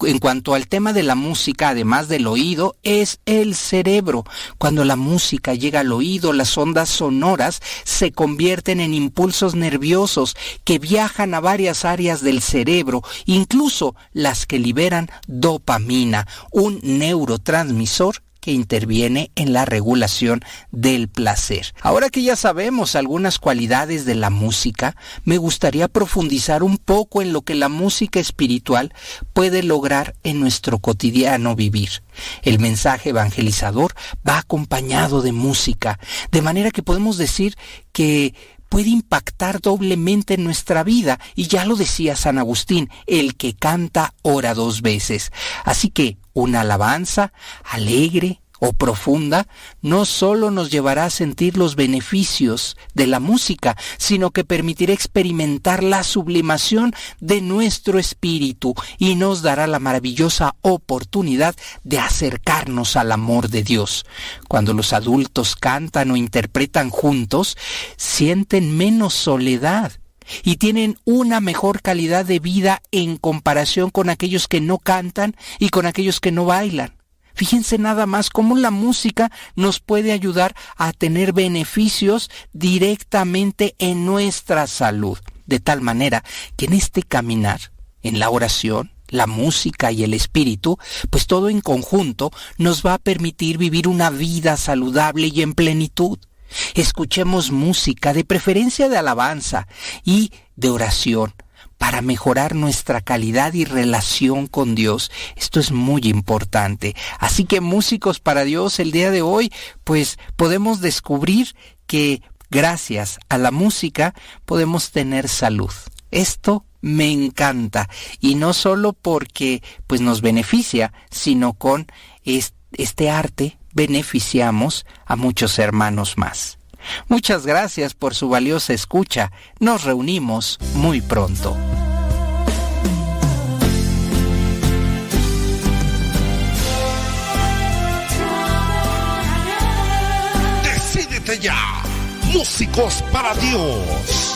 en cuanto al tema de la música, además del oído, es el cerebro. Cuando la música llega al oído, las ondas sonoras se convierten en impulsos nerviosos que viajan a varias áreas del cerebro, incluso las que liberan dopamina, un neurotransmisor que interviene en la regulación del placer. Ahora que ya sabemos algunas cualidades de la música, me gustaría profundizar un poco en lo que la música espiritual puede lograr en nuestro cotidiano vivir. El mensaje evangelizador va acompañado de música, de manera que podemos decir que puede impactar doblemente en nuestra vida. Y ya lo decía San Agustín, el que canta ora dos veces. Así que una alabanza alegre o profunda no solo nos llevará a sentir los beneficios de la música, sino que permitirá experimentar la sublimación de nuestro espíritu y nos dará la maravillosa oportunidad de acercarnos al amor de Dios. Cuando los adultos cantan o interpretan juntos, sienten menos soledad y tienen una mejor calidad de vida en comparación con aquellos que no cantan y con aquellos que no bailan. Fíjense nada más cómo la música nos puede ayudar a tener beneficios directamente en nuestra salud, de tal manera que en este caminar, en la oración, la música y el espíritu, pues todo en conjunto nos va a permitir vivir una vida saludable y en plenitud. Escuchemos música, de preferencia de alabanza y de oración, para mejorar nuestra calidad y relación con Dios. Esto es muy importante. Así que músicos para Dios, el día de hoy, pues podemos descubrir que gracias a la música podemos tener salud. Esto me encanta y no solo porque pues nos beneficia, sino con este arte beneficiamos a muchos hermanos más. Muchas gracias por su valiosa escucha. Nos reunimos muy pronto. Decídete ya, músicos para Dios.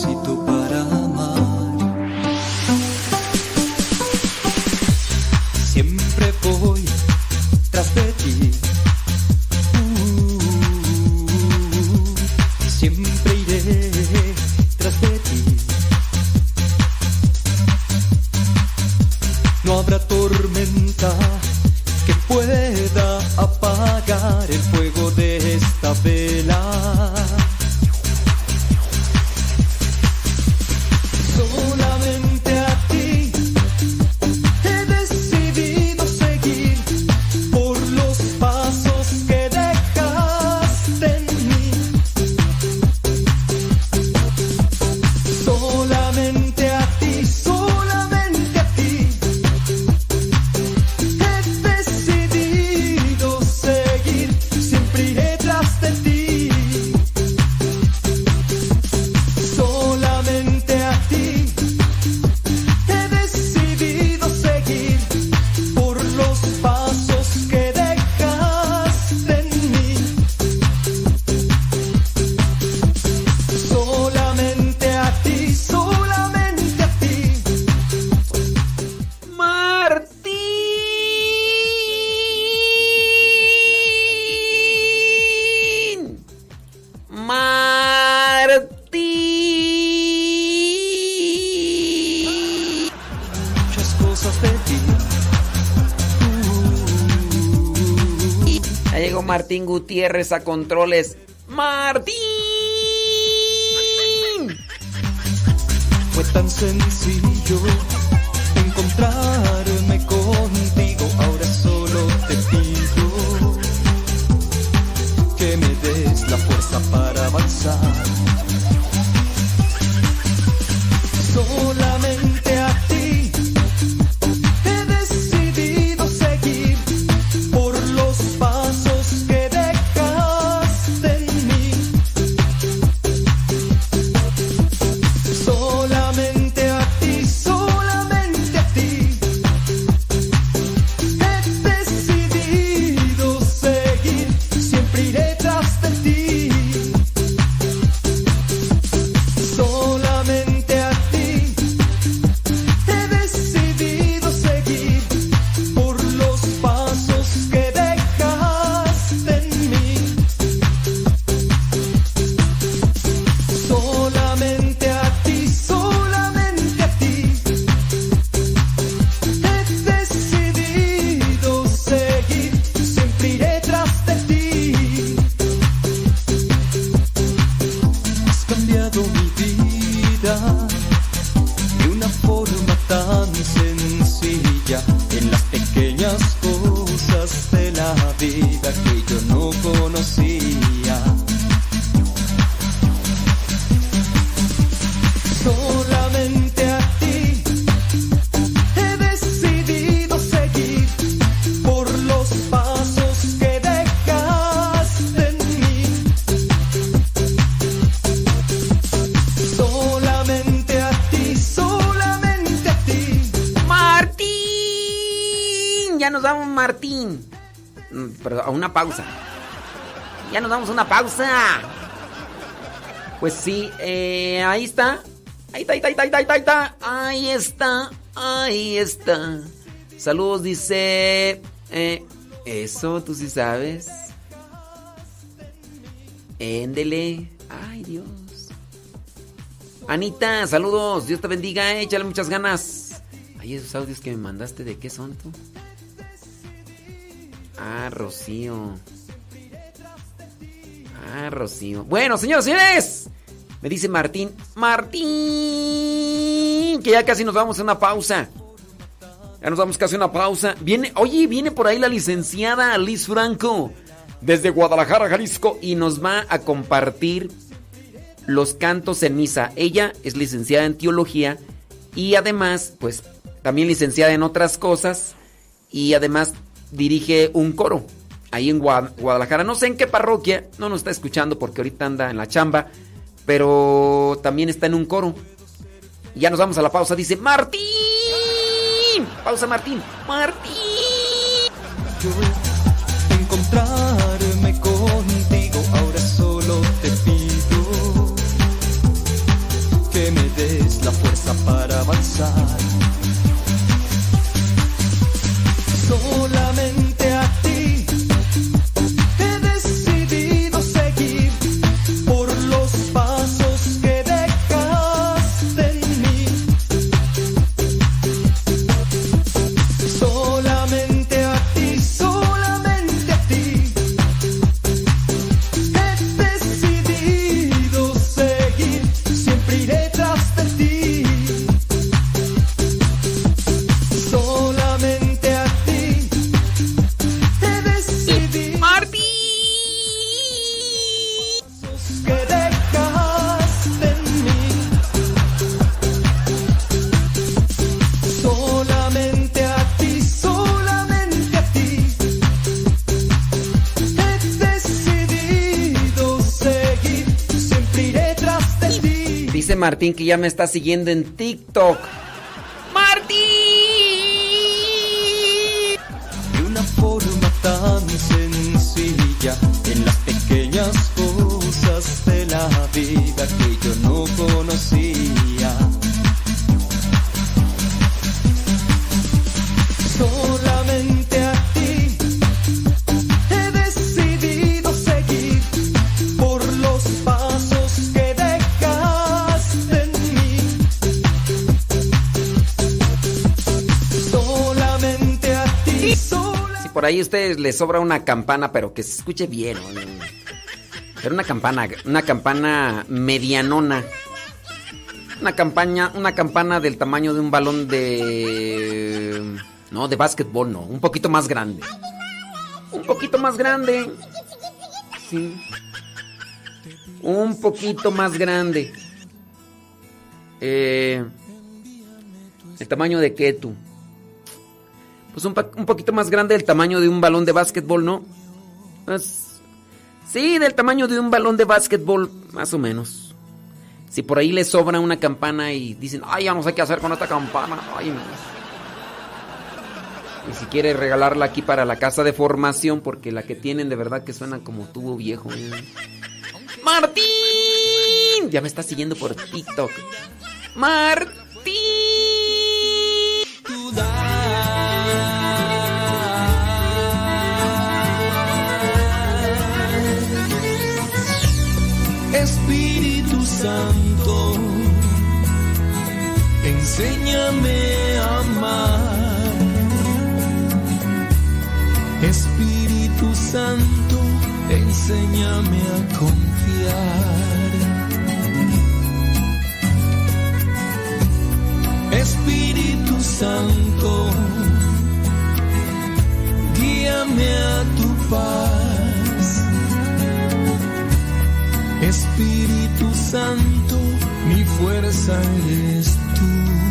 Gutiérrez a controles. Martín. Fue tan sencillo. nos damos una pausa. Pues sí, eh, ahí está. Ahí está, ahí está, ahí está, ahí está, ahí está. Saludos, dice. Eh, eso, tú sí sabes. Éndele. Ay, Dios. Anita, saludos. Dios te bendiga. Échale muchas ganas. Ay, esos audios que me mandaste, ¿de qué son tú? Ah, Rocío. Rocío. Bueno, señores, señores. Me dice Martín. Martín. Que ya casi nos vamos a una pausa. Ya nos vamos casi a una pausa. Viene, oye, viene por ahí la licenciada Liz Franco. Desde Guadalajara, Jalisco. Y nos va a compartir los cantos en misa. Ella es licenciada en teología. Y además, pues, también licenciada en otras cosas. Y además dirige un coro ahí en Gua- Guadalajara. No sé en qué parroquia, no nos está escuchando porque ahorita anda en la chamba, pero también está en un coro. Y ya nos vamos a la pausa. Dice Martín. Pausa, Martín. Martín. encontrarme contigo. Ahora solo te pido que me des la fuerza para avanzar. Martín que ya me está siguiendo en TikTok. Ustedes sobra una campana, pero que se escuche bien. Pero una campana, una campana medianona. Una campaña, una campana del tamaño de un balón de no, de básquetbol, no, un poquito más grande. Un poquito más grande. Sí. Un poquito más grande. Eh, el tamaño de tú? Pues un, un poquito más grande del tamaño de un balón de básquetbol, ¿no? Pues, sí, del tamaño de un balón de básquetbol, más o menos. Si por ahí les sobra una campana y dicen, ay, ya no sé qué hacer con esta campana. Ay, no. Y si quiere regalarla aquí para la casa de formación, porque la que tienen de verdad que suena como tubo viejo. ¿eh? ¡Martín! Ya me está siguiendo por TikTok. ¡Martín! Enséñame a amar. Espíritu Santo, enséñame a confiar. Espíritu Santo, guíame a tu paz. Espíritu Santo, mi fuerza eres tú.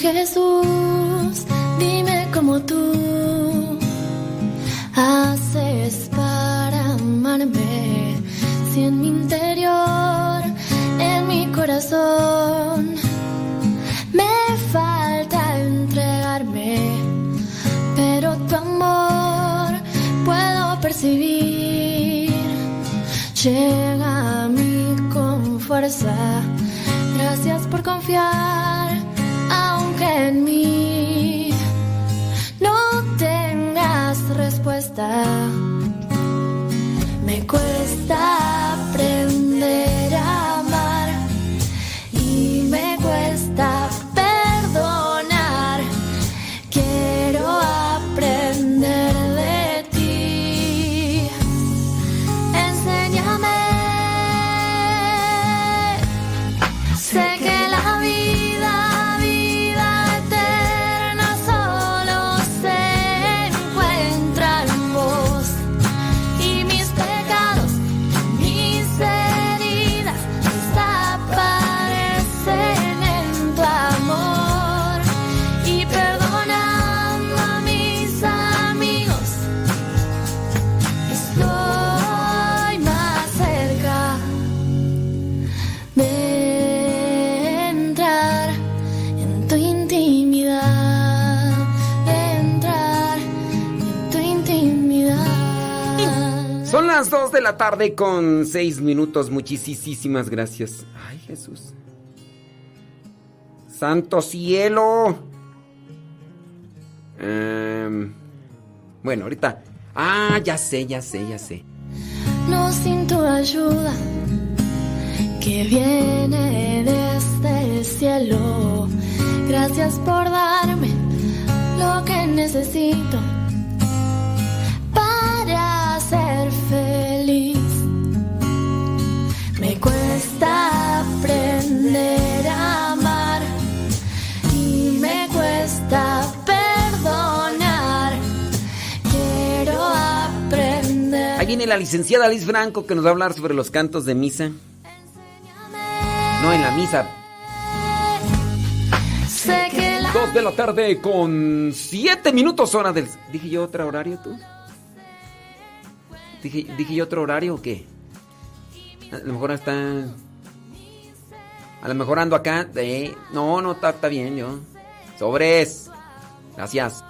Jesús, dime cómo tú haces para amarme. Si en mi interior, en mi corazón, me falta entregarme, pero tu amor puedo percibir. Llega a mí con fuerza. Gracias por confiar, las 2 de la tarde con 6 minutos. Muchísimas gracias. Ay, Jesús. Santo cielo. Em, bueno, ahorita. Ah, ya sé, ya sé, ya sé. No sin tu ayuda que viene desde el cielo. Gracias por darme lo que necesito aprender a amar y me cuesta perdonar. Quiero aprender. Ahí viene la licenciada Liz Franco que nos va a hablar sobre los cantos de misa. No en la misa. Sé que la 2 de la tarde con 7 minutos hora del... ¿Dije yo otro horario tú? ¿Dije, ¿Dije yo otro horario o qué? A lo mejor está... A lo mejor ando acá. No, no, está, está bien yo. Sobres. Gracias.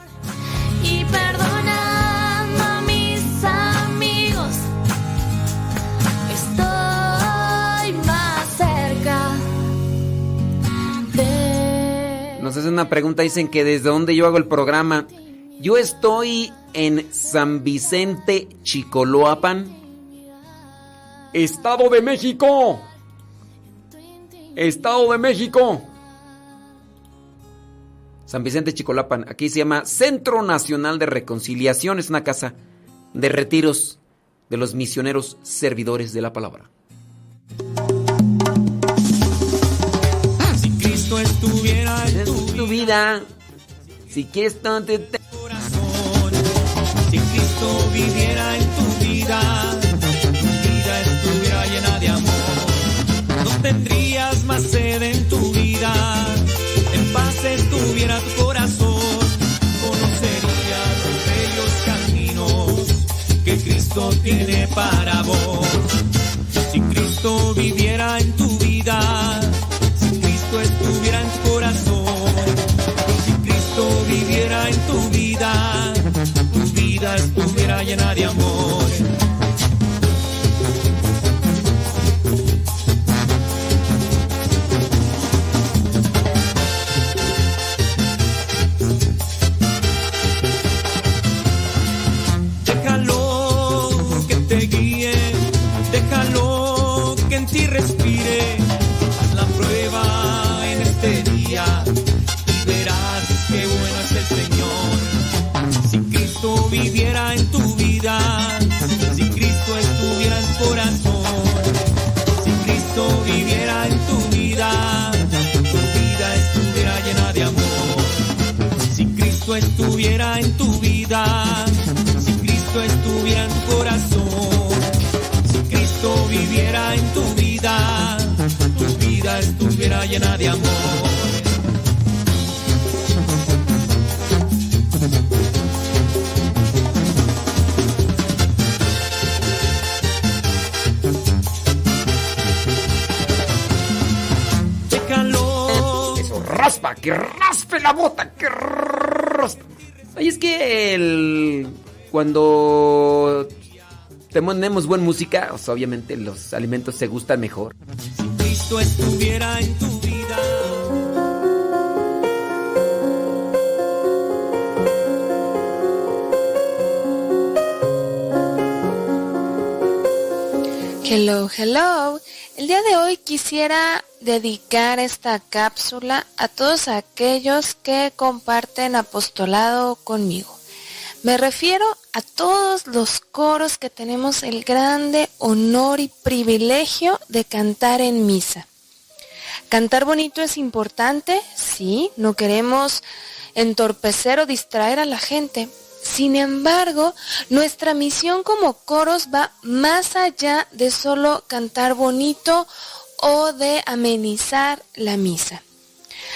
Y perdonando a mis amigos, estoy más cerca de... Nos hacen una pregunta, dicen que desde dónde yo hago el programa. Yo estoy en San Vicente, Chicoloapan. Estado de México. Estado de México. San Vicente Chicolapan, aquí se llama Centro Nacional de Reconciliación, es una casa de retiros de los misioneros servidores de la palabra. Si Cristo estuviera en tu, vida, si quieres tanto te... corazón, si Cristo viviera en tu vida, tu vida estuviera llena de amor, no tendrías más sed en tu vida, en paz estuviera tu corazón, conocerías los bellos caminos que Cristo tiene para vos. Si Cristo viviera en tu vida, si Cristo estuviera en tu corazón, si Cristo viviera en tu vida, tu vida estuviera llena de amor. Viviera en tu vida, si Cristo estuviera en tu corazón, si Cristo viviera en tu vida, tu vida estuviera llena de amor. Si Cristo estuviera en tu vida, si Cristo estuviera en tu corazón, si Cristo viviera en tu vida, tu vida estuviera llena de amor. Raspa, que raspe la bota, que raspe. Oye, es que el... cuando tenemos buena música, o sea, obviamente los alimentos se gustan mejor. Cristo estuviera en tu vida. Hello, hello. El día de hoy quisiera dedicar esta cápsula a todos aquellos que comparten apostolado conmigo. Me refiero a todos los coros que tenemos el grande honor y privilegio de cantar en misa. Cantar bonito es importante, sí, no queremos entorpecer o distraer a la gente. Sin embargo, nuestra misión como coros va más allá de solo cantar bonito o de amenizar la misa.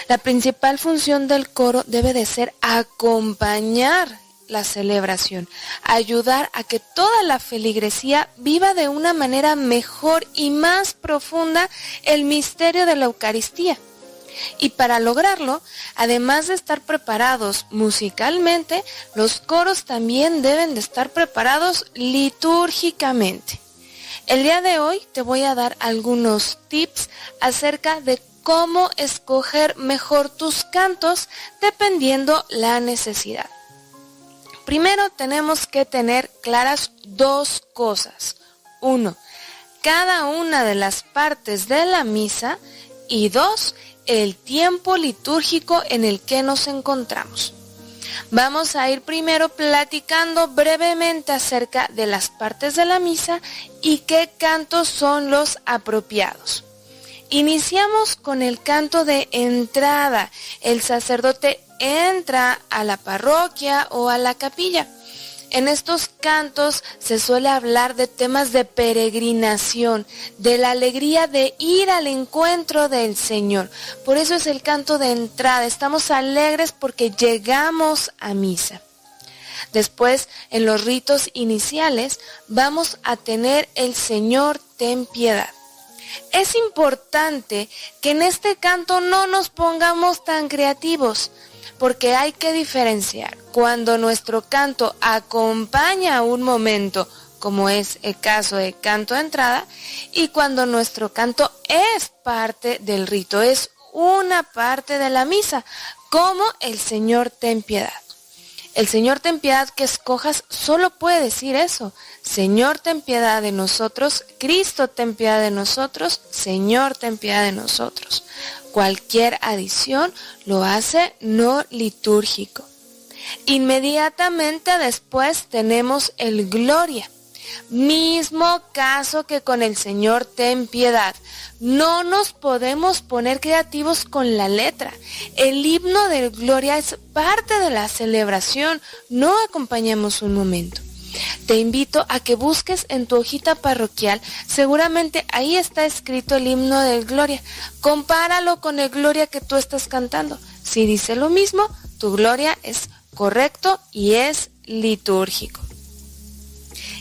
La principal función del coro debe de ser acompañar la celebración, ayudar a que toda la feligresía viva de una manera mejor y más profunda el misterio de la Eucaristía. Y para lograrlo, además de estar preparados musicalmente, los coros también deben de estar preparados litúrgicamente. El día de hoy te voy a dar algunos tips acerca de cómo escoger mejor tus cantos dependiendo la necesidad. Primero tenemos que tener claras dos cosas. Uno, cada una de las partes de la misa y dos, el tiempo litúrgico en el que nos encontramos. Vamos a ir primero platicando brevemente acerca de las partes de la misa y qué cantos son los apropiados. Iniciamos con el canto de entrada. El sacerdote entra a la parroquia o a la capilla. En estos cantos se suele hablar de temas de peregrinación, de la alegría de ir al encuentro del Señor. Por eso es el canto de entrada. Estamos alegres porque llegamos a misa. Después, en los ritos iniciales, vamos a tener el Señor ten piedad. Es importante que en este canto no nos pongamos tan creativos, porque hay que diferenciar cuando nuestro canto acompaña un momento, como es el caso de canto de entrada, y cuando nuestro canto es parte del rito, es una parte de la misa, como el Señor ten piedad. El Señor ten piedad que escojas solo puede decir eso. Señor ten piedad de nosotros, Cristo ten piedad de nosotros, Señor ten piedad de nosotros. Cualquier adición lo hace no litúrgico. Inmediatamente después tenemos el gloria. Mismo caso que con el Señor ten piedad. No nos podemos poner creativos con la letra. El himno de gloria es parte de la celebración. No acompañamos un momento. Te invito a que busques en tu hojita parroquial, seguramente ahí está escrito el himno del Gloria. Compáralo con el Gloria que tú estás cantando. Si dice lo mismo, tu Gloria es correcto y es litúrgico.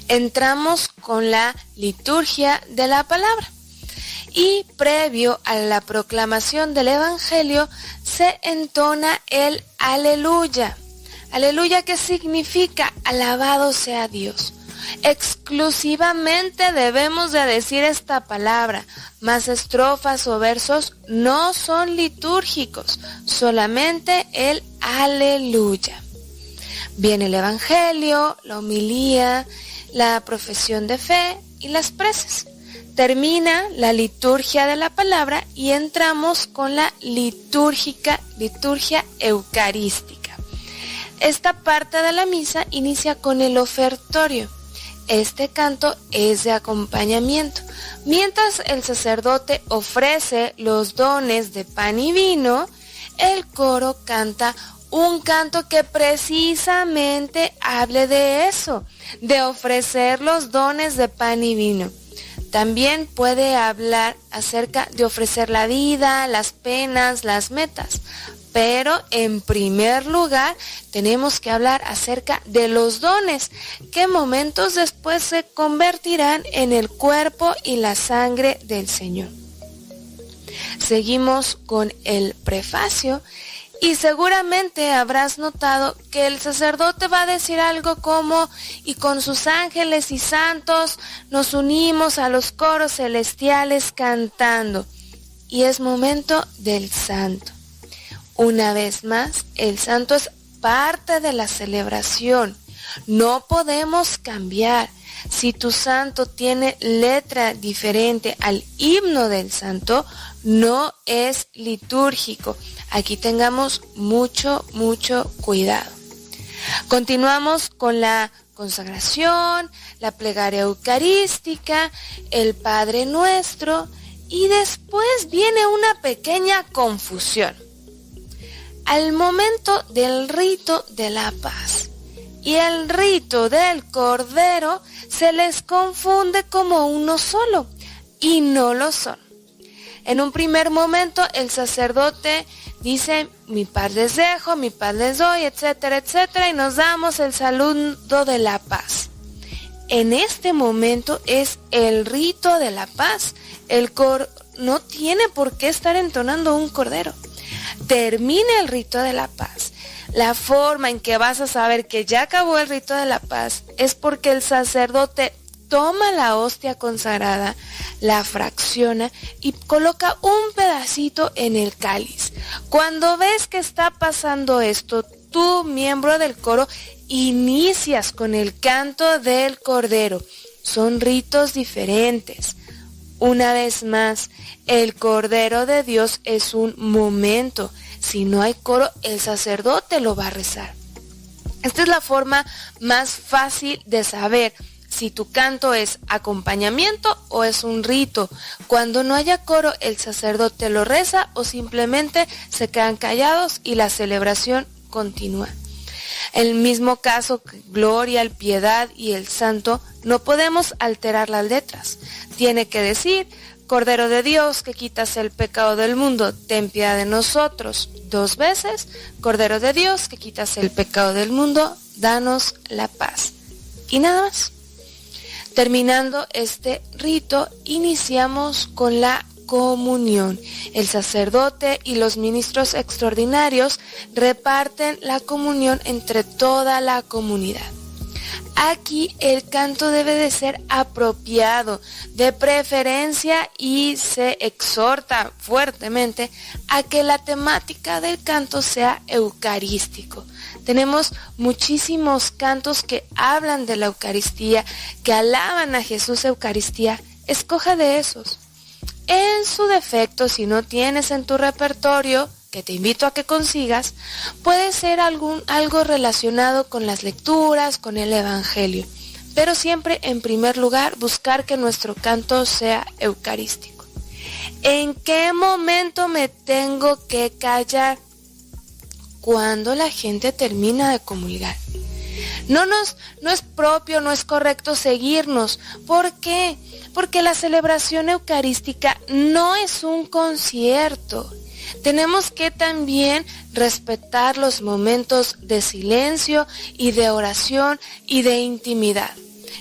Entramos con la liturgia de la palabra. Y previo a la proclamación del Evangelio se entona el aleluya. Aleluya que significa alabado sea Dios. Exclusivamente debemos de decir esta palabra, más estrofas o versos no son litúrgicos, solamente el aleluya. Viene el Evangelio, la homilía, la profesión de fe y las preces. Termina la liturgia de la palabra y entramos con la litúrgica, liturgia eucarística. Esta parte de la misa inicia con el ofertorio. Este canto es de acompañamiento. Mientras el sacerdote ofrece los dones de pan y vino, el coro canta un canto que precisamente hable de eso, de ofrecer los dones de pan y vino. También puede hablar acerca de ofrecer la vida, las penas, las metas. Pero en primer lugar tenemos que hablar acerca de los dones que momentos después se convertirán en el cuerpo y la sangre del Señor. Seguimos con el prefacio y seguramente habrás notado que el sacerdote va a decir algo como, y con sus ángeles y santos nos unimos a los coros celestiales cantando. Y es momento del santo. Una vez más, el santo es parte de la celebración. No podemos cambiar. Si tu santo tiene letra diferente al himno del santo, no es litúrgico. Aquí tengamos mucho, mucho cuidado. Continuamos con la consagración, la plegaria eucarística, el Padre Nuestro y después viene una pequeña confusión. Al momento del rito de la paz y el rito del Cordero se les confunde como uno solo y no lo son. En un primer momento el sacerdote dice, mi paz les dejo, mi paz les doy, etcétera, etcétera, y nos damos el saludo de la paz. En este momento es el rito de la paz. El cor no tiene por qué estar entonando un cordero. Termina el rito de la paz. La forma en que vas a saber que ya acabó el rito de la paz es porque el sacerdote toma la hostia consagrada, la fracciona y coloca un pedacito en el cáliz. Cuando ves que está pasando esto, tú, miembro del coro, inicias con el canto del cordero. Son ritos diferentes. Una vez más, el Cordero de Dios es un momento. Si no hay coro, el sacerdote lo va a rezar. Esta es la forma más fácil de saber si tu canto es acompañamiento o es un rito. Cuando no haya coro, el sacerdote lo reza o simplemente se quedan callados y la celebración continúa. El mismo caso, gloria, el piedad y el santo, no podemos alterar las letras. Tiene que decir, Cordero de Dios que quitas el pecado del mundo, ten piedad de nosotros. Dos veces, Cordero de Dios que quitas el pecado del mundo, danos la paz. Y nada más. Terminando este rito, iniciamos con la comunión. El sacerdote y los ministros extraordinarios reparten la comunión entre toda la comunidad. Aquí el canto debe de ser apropiado, de preferencia y se exhorta fuertemente a que la temática del canto sea eucarístico. Tenemos muchísimos cantos que hablan de la Eucaristía, que alaban a Jesús Eucaristía. Escoja de esos. En su defecto, si no tienes en tu repertorio, que te invito a que consigas, puede ser algún, algo relacionado con las lecturas, con el Evangelio, pero siempre en primer lugar buscar que nuestro canto sea eucarístico. ¿En qué momento me tengo que callar? Cuando la gente termina de comulgar. No, nos, no es propio, no es correcto seguirnos. ¿Por qué? Porque la celebración eucarística no es un concierto, tenemos que también respetar los momentos de silencio y de oración y de intimidad.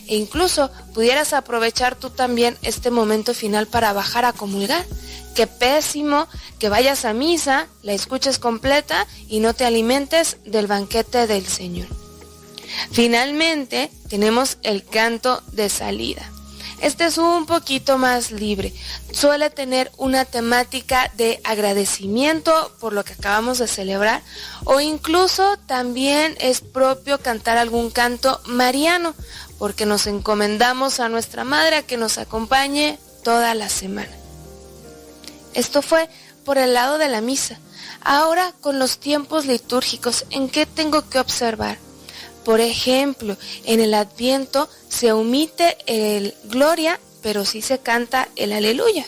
E incluso pudieras aprovechar tú también este momento final para bajar a comulgar. Qué pésimo que vayas a misa, la escuches completa y no te alimentes del banquete del Señor. Finalmente tenemos el canto de salida. Este es un poquito más libre. Suele tener una temática de agradecimiento por lo que acabamos de celebrar o incluso también es propio cantar algún canto mariano porque nos encomendamos a nuestra madre a que nos acompañe toda la semana. Esto fue por el lado de la misa. Ahora con los tiempos litúrgicos, ¿en qué tengo que observar? Por ejemplo, en el Adviento se omite el Gloria, pero sí se canta el Aleluya.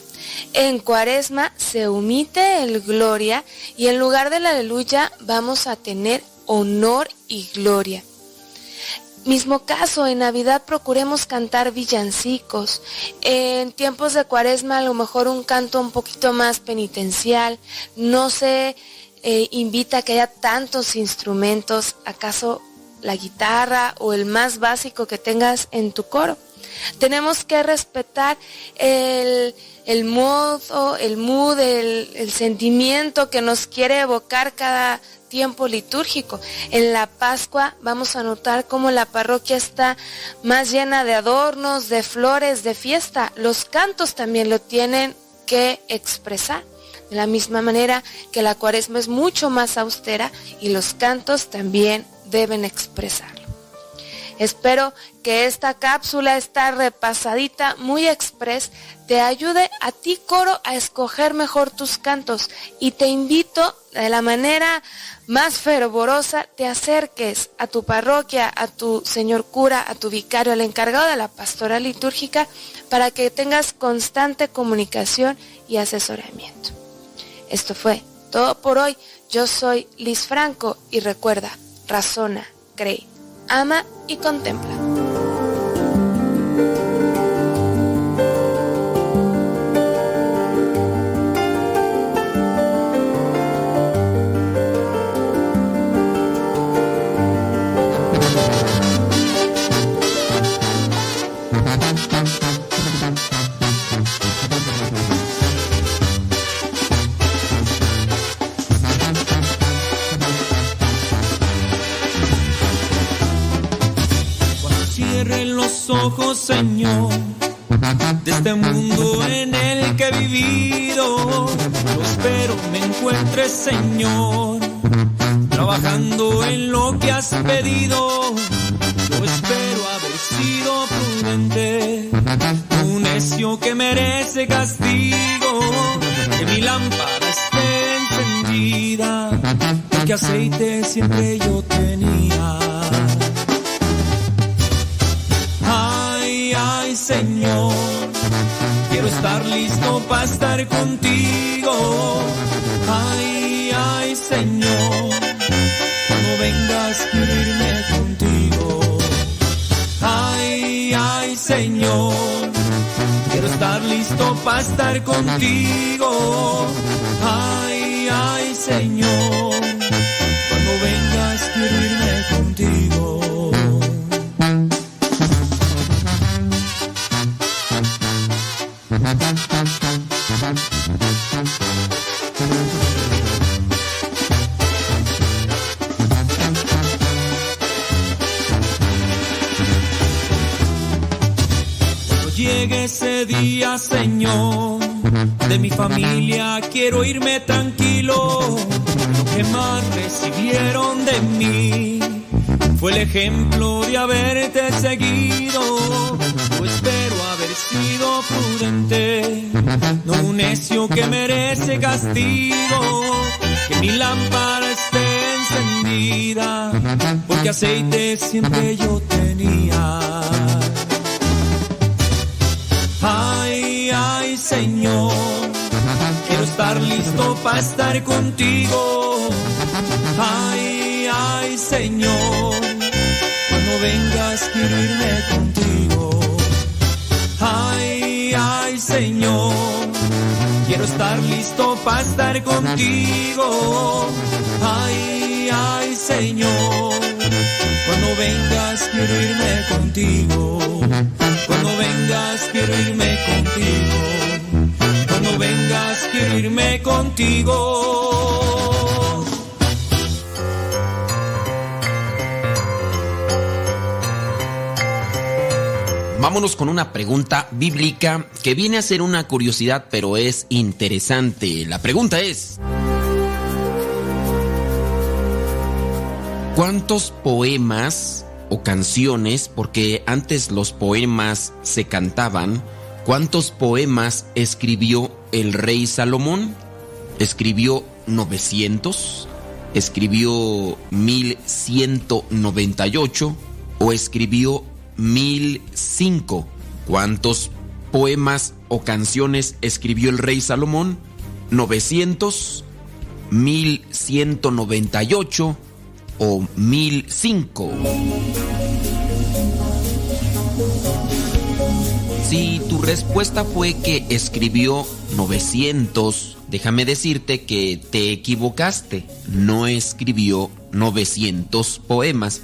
En Cuaresma se omite el Gloria y en lugar del Aleluya vamos a tener honor y gloria. Mismo caso, en Navidad procuremos cantar villancicos. En tiempos de cuaresma a lo mejor un canto un poquito más penitencial. No se eh, invita a que haya tantos instrumentos. ¿Acaso la guitarra o el más básico que tengas en tu coro. Tenemos que respetar el, el modo, el mood, el, el sentimiento que nos quiere evocar cada tiempo litúrgico. En la Pascua vamos a notar cómo la parroquia está más llena de adornos, de flores, de fiesta. Los cantos también lo tienen que expresar. De la misma manera que la cuaresma es mucho más austera y los cantos también deben expresarlo. Espero que esta cápsula, esta repasadita muy express, te ayude a ti coro a escoger mejor tus cantos y te invito de la manera más fervorosa te acerques a tu parroquia, a tu señor cura, a tu vicario, al encargado de la pastora litúrgica para que tengas constante comunicación y asesoramiento. Esto fue todo por hoy. Yo soy Liz Franco y recuerda, razona, cree, ama y contempla. Señor, trabajando en lo que has pedido. Siempre yo tenía. Ay, ay, Señor, quiero estar listo para estar contigo. Ay, ay, Señor, cuando vengas quiero irme contigo. Ay, ay, Señor, quiero estar listo para estar contigo. Ay, contigo. Cuando vengas quiero irme contigo. Cuando vengas quiero irme contigo. Vámonos con una pregunta bíblica que viene a ser una curiosidad, pero es interesante. La pregunta es, ¿cuántos poemas o canciones, porque antes los poemas se cantaban, cuántos poemas escribió el rey Salomón? ¿Escribió 900? ¿Escribió 1198? ¿O escribió 1005? ¿Cuántos poemas o canciones escribió el rey Salomón? ¿900? ¿1198? O 1005? Si tu respuesta fue que escribió 900, déjame decirte que te equivocaste. No escribió 900 poemas.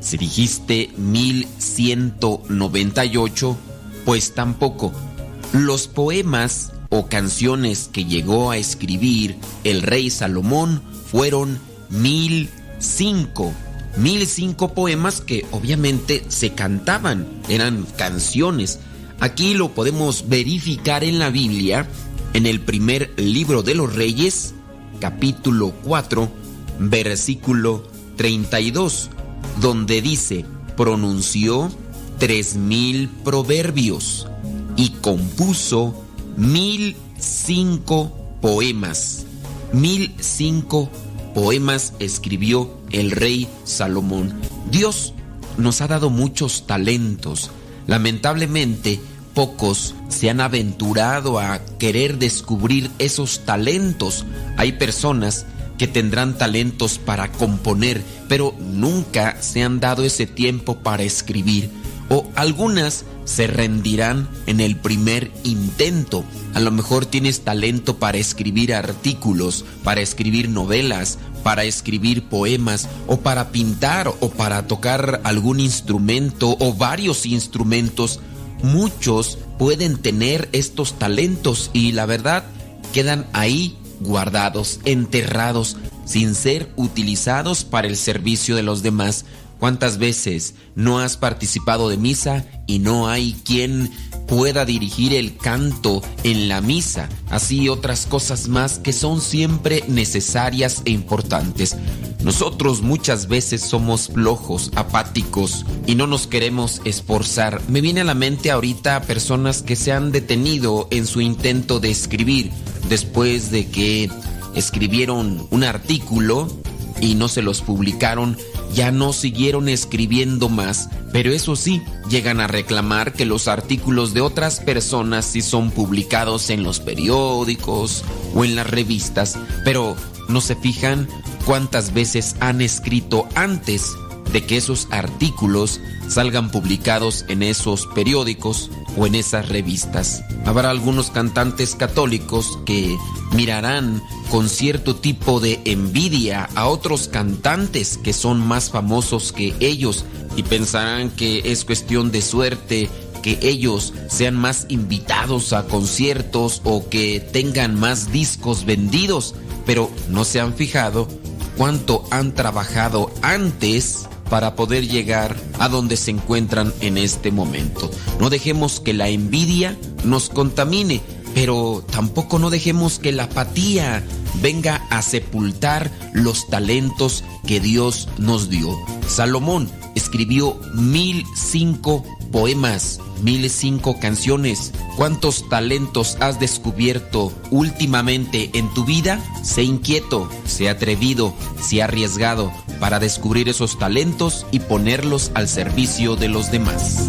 Si dijiste 1198, pues tampoco. Los poemas o canciones que llegó a escribir el rey Salomón fueron 1005. 1005 poemas que obviamente se cantaban, eran canciones. Aquí lo podemos verificar en la Biblia, en el primer libro de los Reyes, capítulo 4, versículo 32, donde dice, pronunció tres mil proverbios y compuso mil cinco poemas. Mil cinco poemas escribió el rey Salomón. Dios nos ha dado muchos talentos. Lamentablemente, pocos se han aventurado a querer descubrir esos talentos. Hay personas que tendrán talentos para componer, pero nunca se han dado ese tiempo para escribir. O algunas se rendirán en el primer intento. A lo mejor tienes talento para escribir artículos, para escribir novelas, para escribir poemas, o para pintar, o para tocar algún instrumento, o varios instrumentos. Muchos pueden tener estos talentos y la verdad quedan ahí guardados, enterrados, sin ser utilizados para el servicio de los demás. ¿Cuántas veces no has participado de misa y no hay quien pueda dirigir el canto en la misa? Así otras cosas más que son siempre necesarias e importantes. Nosotros muchas veces somos flojos, apáticos y no nos queremos esforzar. Me viene a la mente ahorita personas que se han detenido en su intento de escribir después de que escribieron un artículo y no se los publicaron, ya no siguieron escribiendo más, pero eso sí, llegan a reclamar que los artículos de otras personas sí son publicados en los periódicos o en las revistas, pero no se fijan cuántas veces han escrito antes de que esos artículos salgan publicados en esos periódicos o en esas revistas. Habrá algunos cantantes católicos que mirarán con cierto tipo de envidia a otros cantantes que son más famosos que ellos y pensarán que es cuestión de suerte que ellos sean más invitados a conciertos o que tengan más discos vendidos, pero no se han fijado cuánto han trabajado antes para poder llegar a donde se encuentran en este momento. No dejemos que la envidia nos contamine, pero tampoco no dejemos que la apatía venga a sepultar los talentos que Dios nos dio. Salomón escribió mil cinco poemas, 1005 canciones. ¿Cuántos talentos has descubierto últimamente en tu vida? Sé inquieto, sé atrevido, sé arriesgado para descubrir esos talentos y ponerlos al servicio de los demás.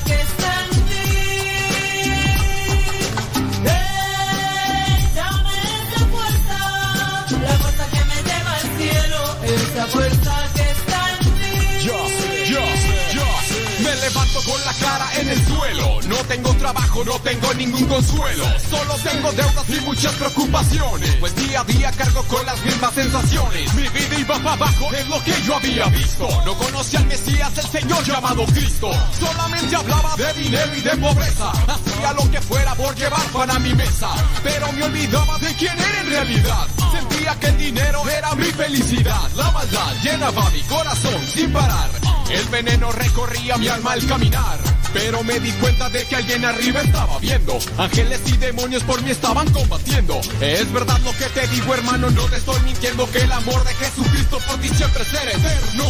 que está. Yo, yo, yo me levanto con la cara en el suelo. No tengo trabajo, no tengo ningún consuelo. Solo tengo deudas y muchas preocupaciones. Pues día a día cargo con las mismas sensaciones. Mi vida iba para abajo, es lo que yo había visto. No conocía al Mesías, el Señor llamado Cristo. Solamente hablaba de dinero y de pobreza. Hacía lo que fuera por llevar pan a mi mesa. Pero me olvidaba de quién era en realidad. Que el dinero era mi felicidad. La maldad llenaba mi corazón sin parar. El veneno recorría mi alma al caminar. Pero me di cuenta de que alguien arriba estaba viendo. Ángeles y demonios por mí estaban combatiendo. Es verdad lo que te digo, hermano, no te estoy mintiendo. Que el amor de Jesucristo por ti siempre será eterno.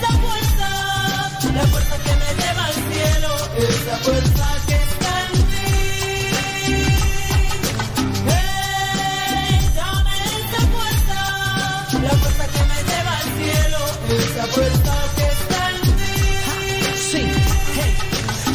Esa fuerza, la fuerza que me lleva al cielo, esa fuerza que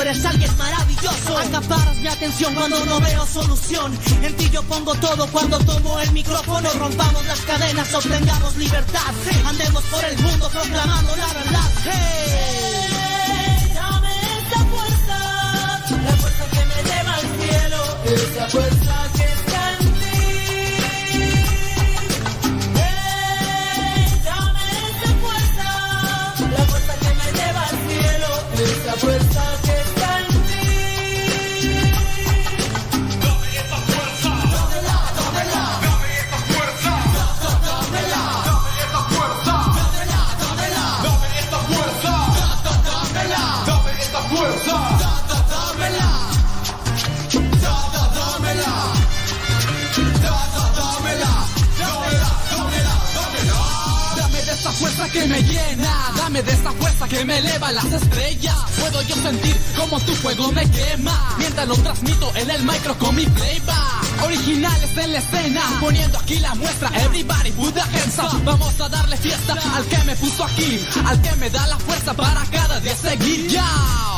eres alguien maravilloso. Acaparas mi atención cuando no veo solución. En ti yo pongo todo cuando tomo el micrófono. Rompamos las cadenas, obtengamos libertad. Andemos por el mundo proclamando la verdad. Hey. Dame esa fuerza, la fuerza que me lleva al cielo, esa fuerza que está en ti. Hey, esa fuerza, la fuerza que me lleva al cielo, que me llena, dame de esa fuerza que me eleva las estrellas. Puedo yo sentir como tu fuego me quema, mientras lo transmito en el micro con mi playback. Originales en la escena, poniendo aquí la muestra. Everybody put the hands up. Vamos a darle fiesta al que me puso aquí, al que me da la fuerza para cada día seguir. Yo.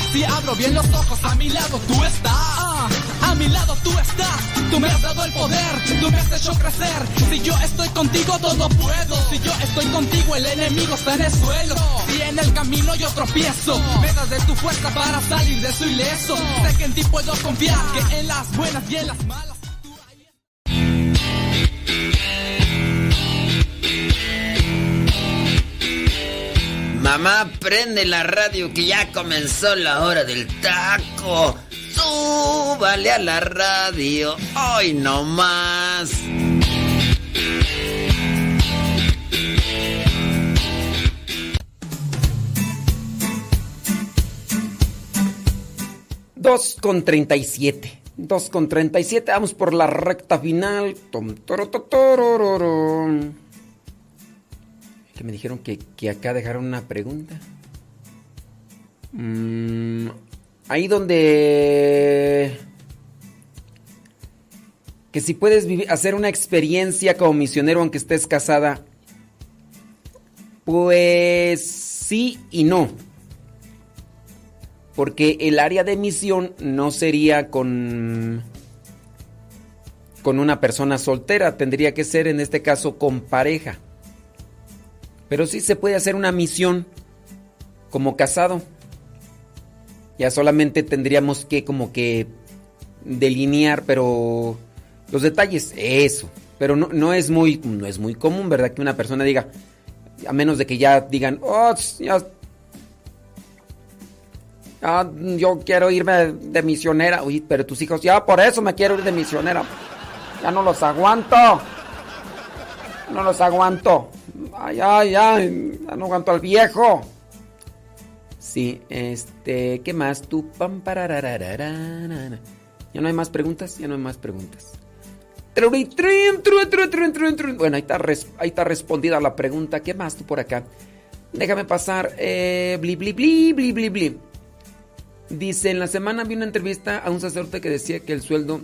Si abro bien los ojos, a mi lado tú estás. Ah, a mi lado tú estás. Tú me has dado el poder, tú me has hecho crecer. Si yo estoy contigo, todo puedo. Si yo estoy contigo, el enemigo está en el suelo. Si en el camino yo tropiezo, me das de tu fuerza para salir de eso ileso. Sé que en ti puedo confiar, que en las buenas y en las malas. Mamá, prende la radio que ya comenzó la hora del taco. Súbale a la radio. Hoy no más. Dos con treinta y siete. Dos con treinta y siete. Vamos por la recta final. Tom, toro, to, torororo. Me dijeron que, que acá dejaron una pregunta. Mm, ahí donde... Que si puedes hacer una experiencia como misionero aunque estés casada. Pues sí y no. Porque el área de misión no sería con con una persona soltera, tendría que ser en este caso con pareja. Pero sí se puede hacer una misión como casado. Ya solamente tendríamos que como que delinear, pero los detalles, eso. Pero no, no, es muy, no es muy común, ¿verdad? Que una persona diga, A menos de que ya digan, oh, yo quiero irme de misionera. Uy, pero tus hijos, ya por eso me quiero ir de misionera. Ya no los aguanto. No los aguanto. Ay, ay, ay, ya no aguanto al viejo. Sí, este, ¿qué más? Tú, pam. ¿Ya no hay más preguntas? Ya no hay más preguntas. Bueno, ahí está, ahí está respondida la pregunta. ¿Qué más tú por acá? Déjame pasar. Eh, bli, bli, bli, bli, bli. Dice, en la semana vi una entrevista a un sacerdote que decía que el sueldo...